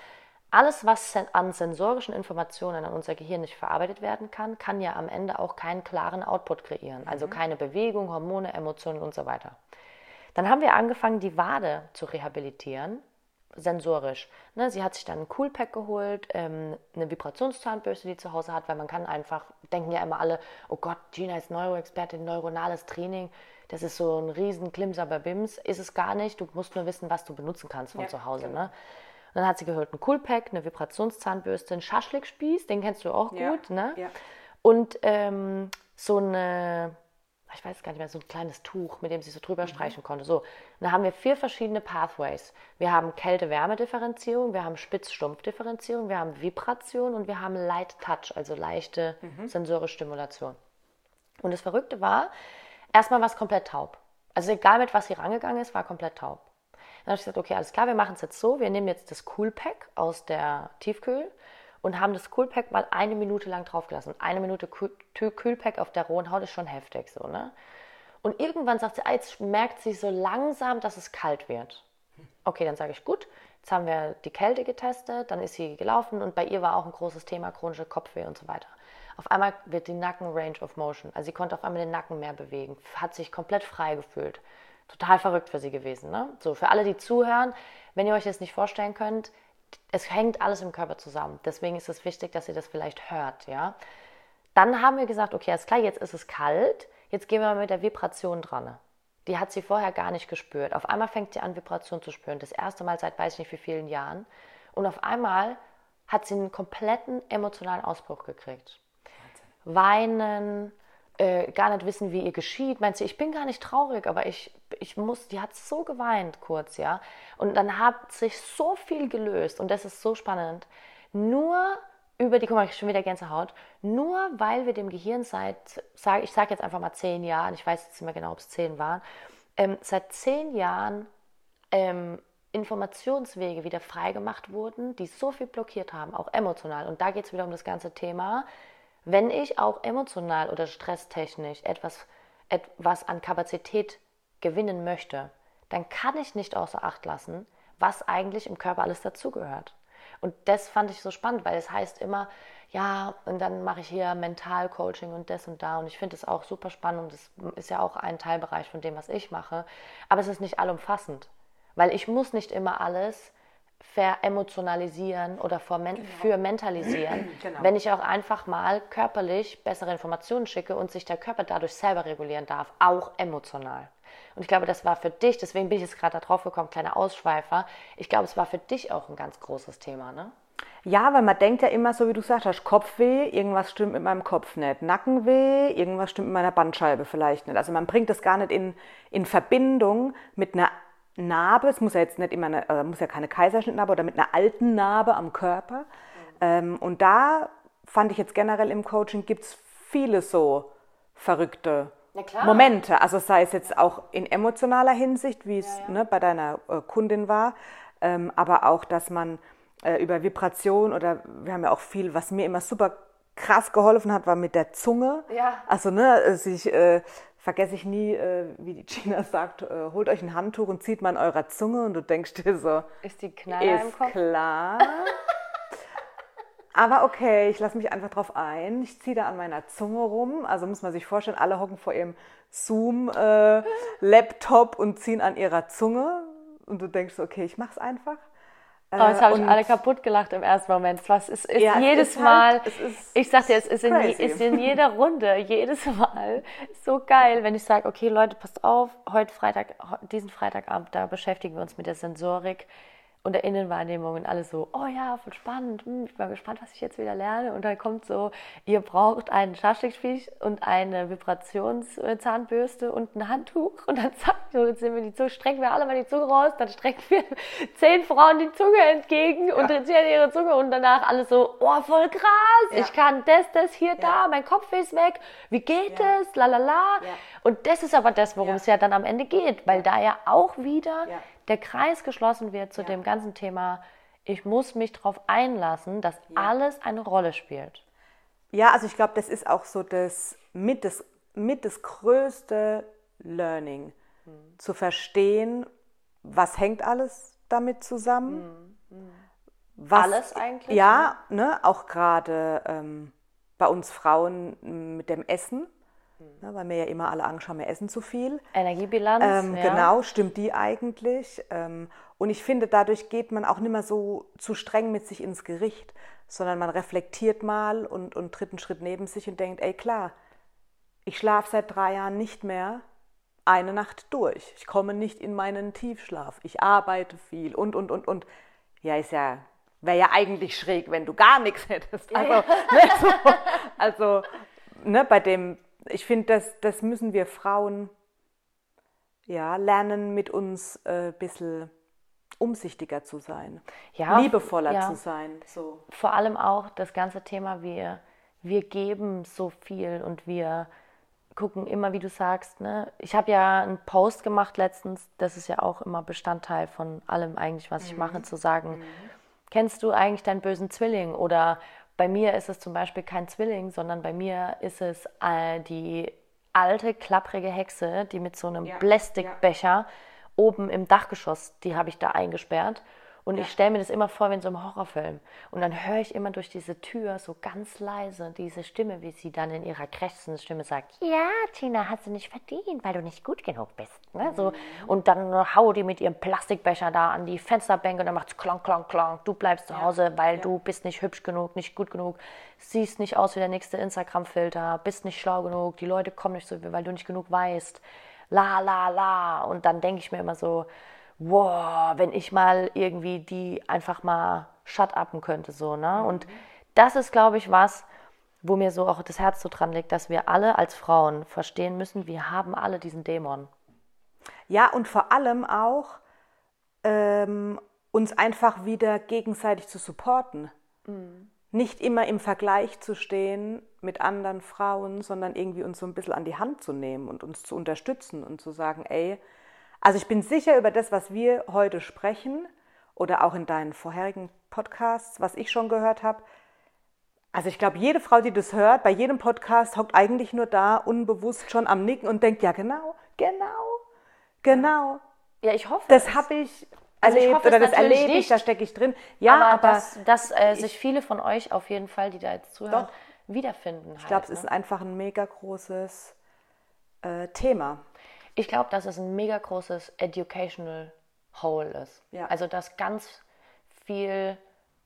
alles, was an sensorischen Informationen an unser Gehirn nicht verarbeitet werden kann, kann ja am Ende auch keinen klaren Output kreieren. Also mhm. keine Bewegung, Hormone, Emotionen und so weiter. Dann haben wir angefangen, die Wade zu rehabilitieren sensorisch. Ne, sie hat sich dann ein Coolpack geholt, ähm, eine Vibrationszahnbürste, die zu Hause hat, weil man kann einfach, denken ja immer alle, oh Gott, Gina ist Neuroexpertin, neuronales Training, das ist so ein riesen Klimser bei BIMS. Ist es gar nicht, du musst nur wissen, was du benutzen kannst von ja, zu Hause. Genau. Ne? Und dann hat sie geholt ein Coolpack, eine Vibrationszahnbürste, einen Schaschlikspieß, den kennst du auch ja, gut, ne? Ja. Und ähm, so eine ich weiß gar nicht mehr, so ein kleines Tuch, mit dem sie so drüber mhm. streichen konnte. So, dann haben wir vier verschiedene Pathways. Wir haben Kälte-Wärme-Differenzierung, wir haben Spitz-Stumpf-Differenzierung, wir haben Vibration und wir haben Light-Touch, also leichte mhm. sensorische Stimulation. Und das Verrückte war, erstmal war es komplett taub. Also egal mit was sie rangegangen ist, war komplett taub. Dann habe ich gesagt, okay, alles klar, wir machen es jetzt so, wir nehmen jetzt das Cool Pack aus der Tiefkühl und haben das Coolpack mal eine Minute lang draufgelassen. Eine Minute Kühlpack auf der rohen Haut ist schon heftig so, ne? Und irgendwann sagt sie, ah, jetzt merkt sie so langsam, dass es kalt wird. Okay, dann sage ich, gut, jetzt haben wir die Kälte getestet, dann ist sie gelaufen und bei ihr war auch ein großes Thema chronische Kopfweh und so weiter. Auf einmal wird die Nacken Range of Motion, also sie konnte auf einmal den Nacken mehr bewegen, hat sich komplett frei gefühlt. Total verrückt für sie gewesen. Ne? So, für alle, die zuhören, wenn ihr euch das nicht vorstellen könnt, es hängt alles im Körper zusammen. Deswegen ist es wichtig, dass ihr das vielleicht hört, ja. Dann haben wir gesagt, okay, alles klar, jetzt ist es kalt, jetzt gehen wir mit der Vibration dran. Die hat sie vorher gar nicht gespürt. Auf einmal fängt sie an, Vibration zu spüren. Das erste Mal seit weiß ich nicht wie vielen Jahren. Und auf einmal hat sie einen kompletten emotionalen Ausbruch gekriegt. Weinen, äh, gar nicht wissen, wie ihr geschieht. Meint sie, ich bin gar nicht traurig, aber ich, ich muss, die hat so geweint kurz, ja. Und dann hat sich so viel gelöst und das ist so spannend. Nur über die, guck mal, ich schon wieder Gänsehaut, nur weil wir dem Gehirn seit, sag, ich sage jetzt einfach mal zehn Jahren, ich weiß jetzt nicht mehr genau, ob es zehn waren, ähm, seit zehn Jahren ähm, Informationswege wieder freigemacht wurden, die so viel blockiert haben, auch emotional. Und da geht es wieder um das ganze Thema wenn ich auch emotional oder stresstechnisch etwas, etwas an Kapazität gewinnen möchte, dann kann ich nicht außer Acht lassen, was eigentlich im Körper alles dazugehört. Und das fand ich so spannend, weil es heißt immer, ja, und dann mache ich hier Mentalcoaching und das und da. Und ich finde es auch super spannend. Und das ist ja auch ein Teilbereich von dem, was ich mache. Aber es ist nicht allumfassend, weil ich muss nicht immer alles veremotionalisieren oder für, men genau. für mentalisieren, genau. wenn ich auch einfach mal körperlich bessere Informationen schicke und sich der Körper dadurch selber regulieren darf, auch emotional. Und ich glaube, das war für dich, deswegen bin ich jetzt gerade da drauf gekommen, kleiner Ausschweifer, ich glaube, es war für dich auch ein ganz großes Thema, ne? Ja, weil man denkt ja immer so, wie du sagst, hast Kopfweh, irgendwas stimmt mit meinem Kopf nicht. Nackenweh, irgendwas stimmt mit meiner Bandscheibe vielleicht nicht. Also man bringt das gar nicht in, in Verbindung mit einer Narbe, es muss ja jetzt nicht immer eine, äh, muss ja keine Kaiserschnittnarbe oder mit einer alten Narbe am Körper. Mhm. Ähm, und da fand ich jetzt generell im Coaching gibt es viele so verrückte Momente. Also sei es jetzt auch in emotionaler Hinsicht, wie es ja, ja. ne, bei deiner äh, Kundin war, ähm, aber auch, dass man äh, über Vibration oder wir haben ja auch viel, was mir immer super krass geholfen hat, war mit der Zunge. Ja. Also ne, sich äh, vergesse ich nie, äh, wie die Gina sagt, äh, holt euch ein Handtuch und zieht mal an eurer Zunge und du denkst dir so, ist die Knaller ist klar. Aber okay, ich lasse mich einfach drauf ein. Ich ziehe da an meiner Zunge rum. Also muss man sich vorstellen, alle hocken vor ihrem Zoom-Laptop äh, und ziehen an ihrer Zunge. Und du denkst, okay, ich mach's einfach. Oh, jetzt habe ich alle kaputt gelacht im ersten Moment. Was ist, ist ja, jedes ist Mal, halt, ich sag dir, es ist in, ist in, jeder Runde, jedes Mal so geil, wenn ich sage, okay Leute, passt auf, heute Freitag, diesen Freitagabend, da beschäftigen wir uns mit der Sensorik und der Innenwahrnehmung und alle so, oh ja, voll spannend, hm, ich bin gespannt, was ich jetzt wieder lerne. Und dann kommt so, ihr braucht einen Schaschlikspieß und eine Vibrationszahnbürste und ein Handtuch. Und dann zack, so jetzt sind wir die Zunge, strecken wir alle mal die Zunge raus, dann strecken wir zehn Frauen die Zunge entgegen ja. und drehen ihre Zunge und danach alle so, oh, voll krass, ja. ich kann das, das, hier, ja. da, mein Kopf ist weg, wie geht es, la la la. Und das ist aber das, worum es ja dann am Ende geht, weil da ja auch wieder der Kreis geschlossen wird zu ja. dem ganzen Thema, ich muss mich darauf einlassen, dass ja. alles eine Rolle spielt. Ja, also ich glaube, das ist auch so das mit das, mit das größte Learning, mhm. zu verstehen, was hängt alles damit zusammen. Mhm. mhm. Was, alles eigentlich? Ja, ne? ne auch gerade ähm, bei uns Frauen mit dem Essen. Ja, weil wir ja immer alle Angst haben, wir essen zu viel. Energiebilanz. Ähm, ja. Genau, stimmt die eigentlich. Ähm, und ich finde, dadurch geht man auch nicht mehr so zu streng mit sich ins Gericht, sondern man reflektiert mal und, und tritt einen Schritt neben sich und denkt, ey klar, ich schlafe seit drei Jahren nicht mehr eine Nacht durch. Ich komme nicht in meinen Tiefschlaf. Ich arbeite viel und, und, und, und. Ja, ist ja, wäre ja eigentlich schräg, wenn du gar nichts hättest. Also, ne, so, also ne, bei dem ich finde, das, das müssen wir Frauen ja, lernen, mit uns ein äh, bisschen umsichtiger zu sein, ja, liebevoller ja. zu sein. So. Vor allem auch das ganze Thema, wir, wir geben so viel und wir gucken immer, wie du sagst. Ne? Ich habe ja einen Post gemacht letztens, das ist ja auch immer Bestandteil von allem eigentlich, was ich mhm. mache, zu sagen, mhm. kennst du eigentlich deinen bösen Zwilling oder bei mir ist es zum Beispiel kein Zwilling, sondern bei mir ist es äh, die alte, klapprige Hexe, die mit so einem ja, Plastikbecher ja. oben im Dachgeschoss, die habe ich da eingesperrt. Und ja. ich stelle mir das immer vor wie in so einem Horrorfilm. Und dann höre ich immer durch diese Tür so ganz leise diese Stimme, wie sie dann in ihrer krächzenden Stimme sagt, ja, Tina, hast du nicht verdient, weil du nicht gut genug bist. Ne? So. Mhm. Und dann hau die mit ihrem Plastikbecher da an die Fensterbänke und dann macht es klang, klang, klang. Du bleibst zu. Hause, weil du bist nicht hübsch genug, nicht gut genug, siehst nicht aus wie der nächste Instagram-Filter, bist nicht schlau genug, die Leute kommen nicht so, weil du nicht genug weißt. La, la, la. Und dann denke ich mir immer so, wow, wenn ich mal irgendwie die einfach mal shut upen könnte, so, ne? Und das ist, glaube ich, was, wo mir so auch das Herz so dran liegt, dass wir alle als Frauen verstehen müssen, wir haben alle diesen Dämon. Ja, und vor allem auch ähm, uns einfach wieder gegenseitig zu supporten. Mhm. Nicht immer im Vergleich zu stehen mit anderen Frauen, sondern irgendwie uns so ein bisschen an die Hand zu nehmen und uns zu unterstützen und zu sagen, ey, also ich bin sicher über das, was wir heute sprechen oder auch in deinen vorherigen Podcasts, was ich schon gehört habe. Also ich glaube, jede Frau, die das hört, bei jedem Podcast hockt eigentlich nur da unbewusst schon am Nicken und denkt, ja genau, genau, genau. Ja, ich hoffe. Das habe ich also erlebt hoffe, oder das erlebe ich, da stecke ich drin. Ja, aber, aber dass, dass äh, sich viele von euch auf jeden Fall, die da jetzt zuhören, doch, wiederfinden. Ich halt, glaube, es ne? ist einfach ein mega großes äh, Thema. Ich glaube, dass es ein mega großes Educational Hole ist. Ja. Also, dass ganz viel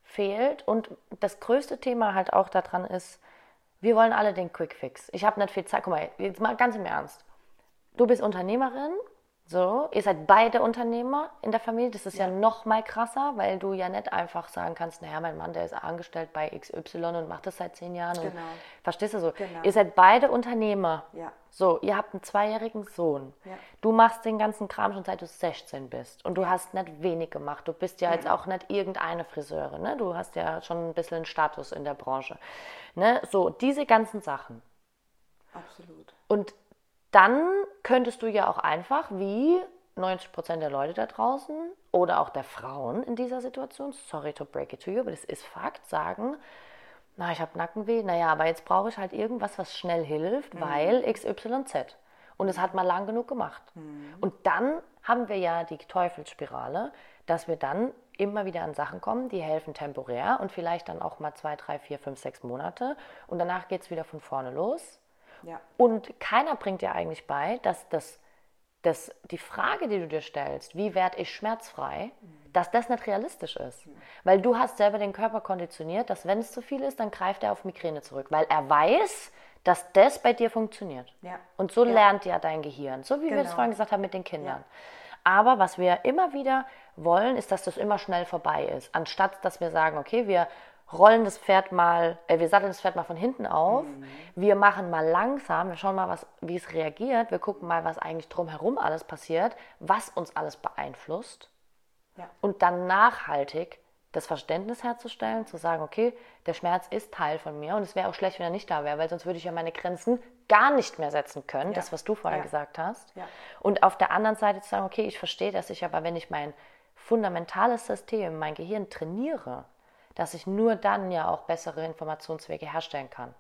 fehlt. Und das größte Thema halt auch daran ist, wir wollen alle den Quick Fix. Ich habe nicht viel Zeit. Guck mal, jetzt mal ganz im Ernst. Du bist Unternehmerin, so, ihr seid beide Unternehmer in der Familie. Das ist ja, ja noch mal krasser, weil du ja nicht einfach sagen kannst, naja, mein Mann, der ist angestellt bei XY und macht das seit zehn Jahren. Genau. Verstehst du so? Genau. Ihr seid beide Unternehmer. Ja. So, ihr habt einen zweijährigen Sohn. Ja. Du machst den ganzen Kram schon seit du 16 bist. Und du hast nicht wenig gemacht. Du bist ja, ja. jetzt auch nicht irgendeine Friseurin. Ne? Du hast ja schon ein bisschen Status in der Branche. Ne? So, diese ganzen Sachen. Absolut. Und dann könntest du ja auch einfach, wie 90 Prozent der Leute da draußen oder auch der Frauen in dieser Situation, sorry to break it to you, aber das ist Fakt, sagen, na, ich habe Nackenweh, naja, aber jetzt brauche ich halt irgendwas, was schnell hilft, mhm. weil XYZ. Und es hat mal lang genug gemacht. Mhm. Und dann haben wir ja die Teufelsspirale, dass wir dann immer wieder an Sachen kommen, die helfen temporär und vielleicht dann auch mal zwei, drei, vier, fünf, sechs Monate. Und danach geht es wieder von vorne los. Ja. Und keiner bringt dir eigentlich bei, dass das dass die Frage, die du dir stellst, wie werde ich schmerzfrei, mhm. dass das nicht realistisch ist. Mhm. Weil du hast selber den Körper konditioniert, dass wenn es zu viel ist, dann greift er auf Migräne zurück, weil er weiß, dass das bei dir funktioniert. Ja. Und so ja. lernt ja dein Gehirn, so wie genau. wir das genau. vorhin gesagt haben mit den Kindern. Aber was wir immer wieder wollen, ist, dass das immer schnell vorbei ist, anstatt dass wir sagen, okay, wir rollen das Pferd mal, äh, wir satteln das Pferd mal von hinten auf, mhm. wir machen mal langsam, wir schauen mal, was, wie es reagiert, wir gucken mal, was eigentlich drumherum alles passiert, was uns alles beeinflusst ja. und dann nachhaltig das Verständnis herzustellen, zu sagen, okay, der Schmerz ist Teil von mir und es wäre auch schlecht, wenn er nicht da wäre, weil sonst würde ich ja meine Grenzen gar nicht mehr setzen können, ja. das, was du vorher ja. gesagt hast. Und auf der anderen Seite zu sagen, okay, ich verstehe, dass ich aber, wenn ich mein fundamentales System, mein Gehirn trainiere, dass ich nur dann ja auch bessere Informationswege herstellen kann.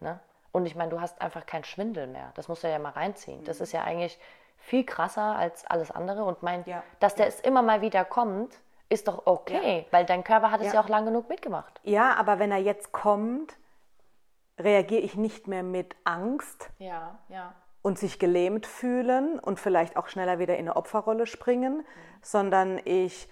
Ne? Und ich meine, du hast einfach keinen Schwindel mehr. Das musst du ja mal reinziehen. Mhm. Das ist ja eigentlich viel krasser als alles andere. Und mein, dass der es immer mal wieder kommt, ist doch okay, ja. weil dein Körper hat es ja. ja auch lang genug mitgemacht. Ja, aber wenn er jetzt kommt, reagiere ich nicht mehr mit Angst ja, ja. und sich gelähmt fühlen und vielleicht auch schneller wieder in eine Opferrolle springen, mhm. sondern ich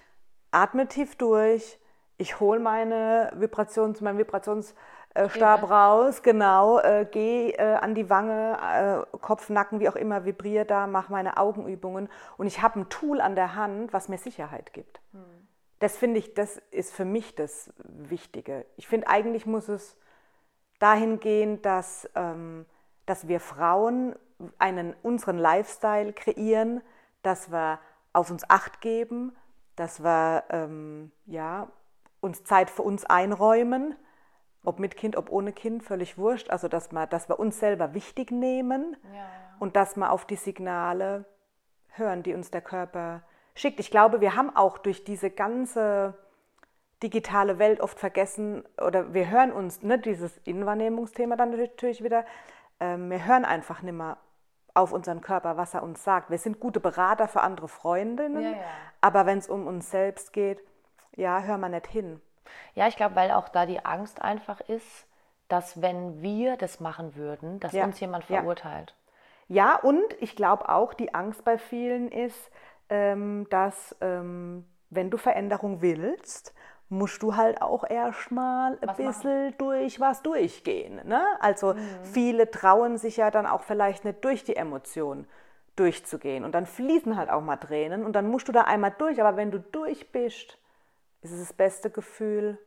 atme tief durch, ich hole meine Vibrations, meinen Vibrationsstab ja. raus, genau, äh, gehe äh, an die Wange, äh, Kopf, Nacken, wie auch immer, vibriere da, mache meine Augenübungen und ich habe ein Tool an der Hand, was mir Sicherheit gibt. Mhm das finde ich, das ist für mich das Wichtige. Ich finde, eigentlich muss es dahin gehen, dass, ähm, dass wir Frauen einen, unseren Lifestyle kreieren, dass wir auf uns Acht geben, dass wir ähm, ja, uns Zeit für uns einräumen, ob mit Kind, ob ohne Kind, völlig wurscht. Also, dass wir, dass wir uns selber wichtig nehmen ja, ja. und dass wir auf die Signale hören, die uns der Körper schickt. Ich glaube, wir haben auch durch diese ganze digitale Welt oft vergessen, oder wir hören uns, ne, dieses Innenwahrnehmungsthema dann natürlich wieder, äh, wir hören einfach nicht mehr auf unseren Körper, was er uns sagt. Wir sind gute Berater für andere Freundinnen, ja, aber wenn es um uns selbst geht, ja, hör mal nicht hin. Ja, ich glaube, weil auch da die Angst einfach ist, dass wenn wir das machen würden, dass ja. uns jemand verurteilt. Ja, und ich glaube auch, die Angst bei vielen ist, ähm, dass ähm, wenn du Veränderung willst, musst du halt auch erstmal ein bisschen machen? durch was durchgehen. Ne? Also mhm. viele trauen sich ja dann auch vielleicht nicht durch die Emotionen durchzugehen. Und dann fließen halt auch mal Tränen und dann musst du da einmal durch. Aber wenn du durch bist, ist es das beste Gefühl,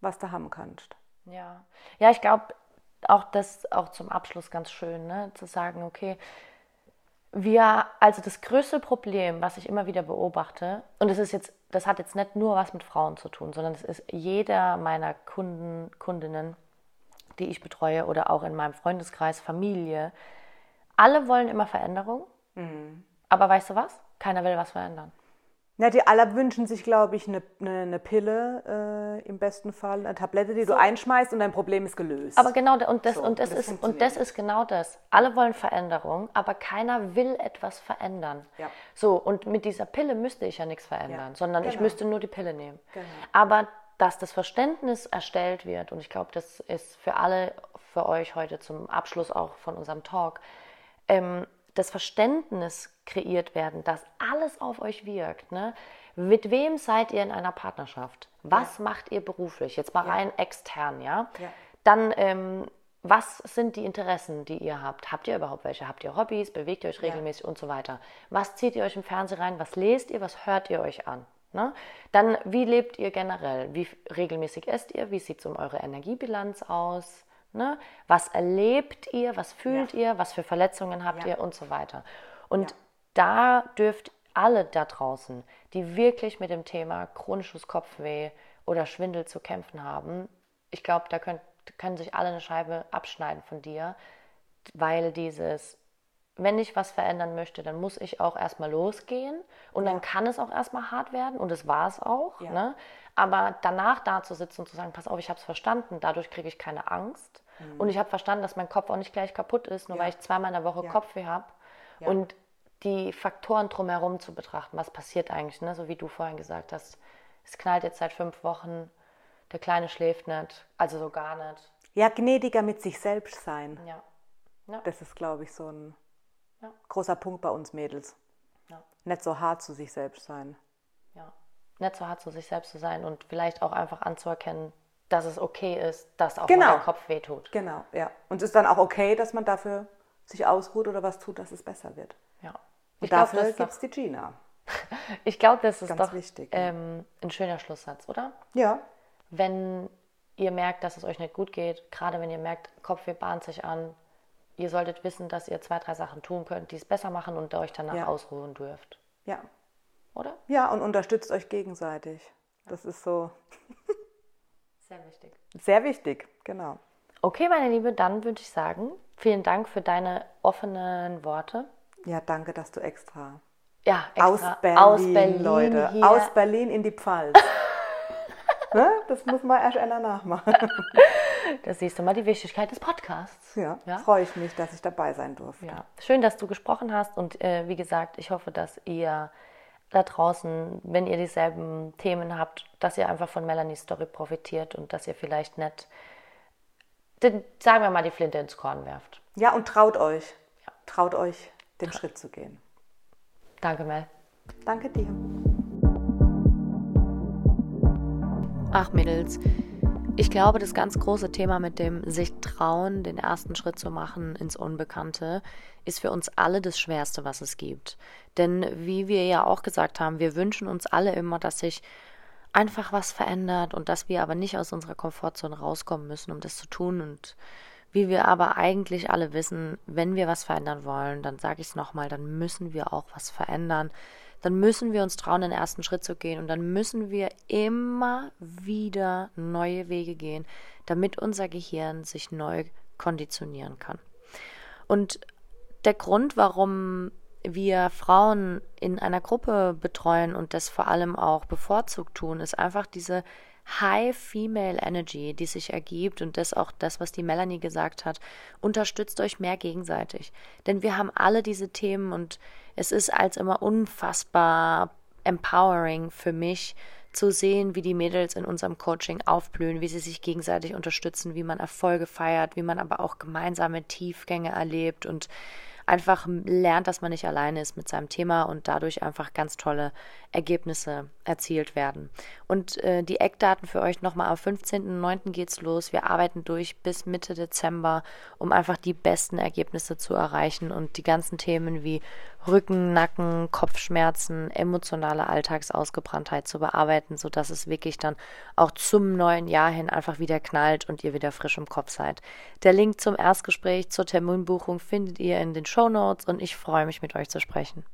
was du haben kannst. Ja, ja ich glaube, auch das auch zum Abschluss ganz schön, ne? zu sagen, okay, wir, also das größte Problem, was ich immer wieder beobachte, und das ist jetzt, das hat jetzt nicht nur was mit Frauen zu tun, sondern es ist jeder meiner Kunden, Kundinnen, die ich betreue oder auch in meinem Freundeskreis, Familie, alle wollen immer Veränderung, mhm. aber weißt du was? Keiner will was verändern. Na, die alle wünschen sich, glaube ich, eine, eine, eine Pille äh, im besten Fall, eine Tablette, die so. du einschmeißt und dein Problem ist gelöst. Aber genau, und das, so, und das, das ist, und das ist genau das. Alle wollen Veränderung, aber keiner will etwas verändern. Ja. So, und mit dieser Pille müsste ich ja nichts verändern, ja. sondern genau. ich müsste nur die Pille nehmen. Genau. Aber dass das Verständnis erstellt wird, und ich glaube, das ist für alle, für euch heute zum Abschluss auch von unserem Talk, ähm, das Verständnis kreiert werden, dass alles auf euch wirkt. Ne? Mit wem seid ihr in einer Partnerschaft? Was ja. macht ihr beruflich? Jetzt mal ja. rein extern, ja? ja. Dann, ähm, was sind die Interessen, die ihr habt? Habt ihr überhaupt welche? Habt ihr Hobbys? Bewegt ihr euch regelmäßig und so weiter? Was zieht ihr euch im Fernsehen rein? Was lest ihr? Was hört ihr euch an? Ne? Dann, wie lebt ihr generell? Wie regelmäßig esst ihr? Wie sieht es um eure Energiebilanz aus? Ne? Was erlebt ihr? Was fühlt ihr? Was für Verletzungen habt ihr? Und so weiter. Und da dürft alle da draußen, die wirklich mit dem Thema chronisches Kopfweh oder Schwindel zu kämpfen haben, ich glaube, da könnt, können sich alle eine Scheibe abschneiden von dir, weil dieses, wenn ich was verändern möchte, dann muss ich auch erstmal losgehen und ja. dann kann es auch erstmal hart werden und es war es auch. Ja. Ne? Aber danach da zu sitzen und zu sagen, pass auf, ich habe es verstanden, dadurch kriege ich keine Angst mhm. und ich habe verstanden, dass mein Kopf auch nicht gleich kaputt ist, nur ja. weil ich zweimal in der Woche Kopfweh habe. Und die Faktoren drumherum zu betrachten. Was passiert eigentlich? Ne? So wie du vorhin gesagt hast, es knallt jetzt seit fünf Wochen, der Kleine schläft nicht, also so gar nicht. Ja, gnädiger mit sich selbst sein. Ja. ja. Das ist, glaube ich, so ein ja. großer Punkt bei uns Mädels. Ja. Nicht so hart zu sich selbst sein. Ja, nicht so hart zu sich selbst zu sein und vielleicht auch einfach anzuerkennen, dass es okay ist, dass auch genau. der Kopf wehtut. Genau, ja. Und es ist dann auch okay, dass man dafür sich ausruht oder was tut, dass es besser wird. Ja. Und ich dafür gibt es die Gina. ich glaube, das ist Ganz doch wichtig, ähm, ein schöner Schlusssatz, oder? Ja. Wenn ihr merkt, dass es euch nicht gut geht, gerade wenn ihr merkt, Kopfweh bahnt sich an, ihr solltet wissen, dass ihr zwei, drei Sachen tun könnt, die es besser machen und euch danach ja. ausruhen dürft. Ja. Oder? Ja, und unterstützt euch gegenseitig. Das ist so. Sehr wichtig. Sehr wichtig, genau. Okay, meine Liebe, dann würde ich sagen, vielen Dank für deine offenen Worte. Ja, danke, dass du extra. Ja, extra aus Berlin, aus Berlin Leute. Hier. Aus Berlin in die Pfalz. ne? Das muss man erst einer nachmachen. Da siehst du mal die Wichtigkeit des Podcasts. Ja, ja? freue ich mich, dass ich dabei sein durfte. Ja. Schön, dass du gesprochen hast und äh, wie gesagt, ich hoffe, dass ihr da draußen, wenn ihr dieselben Themen habt, dass ihr einfach von Melanies Story profitiert und dass ihr vielleicht nicht, den, sagen wir mal, die Flinte ins Korn werft. Ja, und traut euch. Ja. Traut euch, den Tra Schritt zu gehen. Danke, Mel. Danke dir. Ach, Mädels. Ich glaube, das ganz große Thema mit dem sich trauen, den ersten Schritt zu machen ins Unbekannte, ist für uns alle das Schwerste, was es gibt. Denn wie wir ja auch gesagt haben, wir wünschen uns alle immer, dass sich einfach was verändert und dass wir aber nicht aus unserer Komfortzone rauskommen müssen, um das zu tun. Und wie wir aber eigentlich alle wissen, wenn wir was verändern wollen, dann sage ich es nochmal, dann müssen wir auch was verändern dann müssen wir uns trauen, den ersten Schritt zu gehen und dann müssen wir immer wieder neue Wege gehen, damit unser Gehirn sich neu konditionieren kann. Und der Grund, warum wir Frauen in einer Gruppe betreuen und das vor allem auch bevorzugt tun, ist einfach diese High Female Energy, die sich ergibt und das auch das, was die Melanie gesagt hat, unterstützt euch mehr gegenseitig. Denn wir haben alle diese Themen und es ist als immer unfassbar empowering für mich zu sehen, wie die Mädels in unserem Coaching aufblühen, wie sie sich gegenseitig unterstützen, wie man Erfolge feiert, wie man aber auch gemeinsame Tiefgänge erlebt und einfach lernt, dass man nicht alleine ist mit seinem Thema und dadurch einfach ganz tolle Ergebnisse erzielt werden. Und äh, die Eckdaten für euch nochmal am 15.09. geht's los. Wir arbeiten durch bis Mitte Dezember, um einfach die besten Ergebnisse zu erreichen und die ganzen Themen wie Rücken, Nacken, Kopfschmerzen, emotionale Alltagsausgebranntheit zu bearbeiten, sodass es wirklich dann auch zum neuen Jahr hin einfach wieder knallt und ihr wieder frisch im Kopf seid. Der Link zum Erstgespräch zur Terminbuchung findet ihr in den Show Notes und ich freue mich mit euch zu sprechen.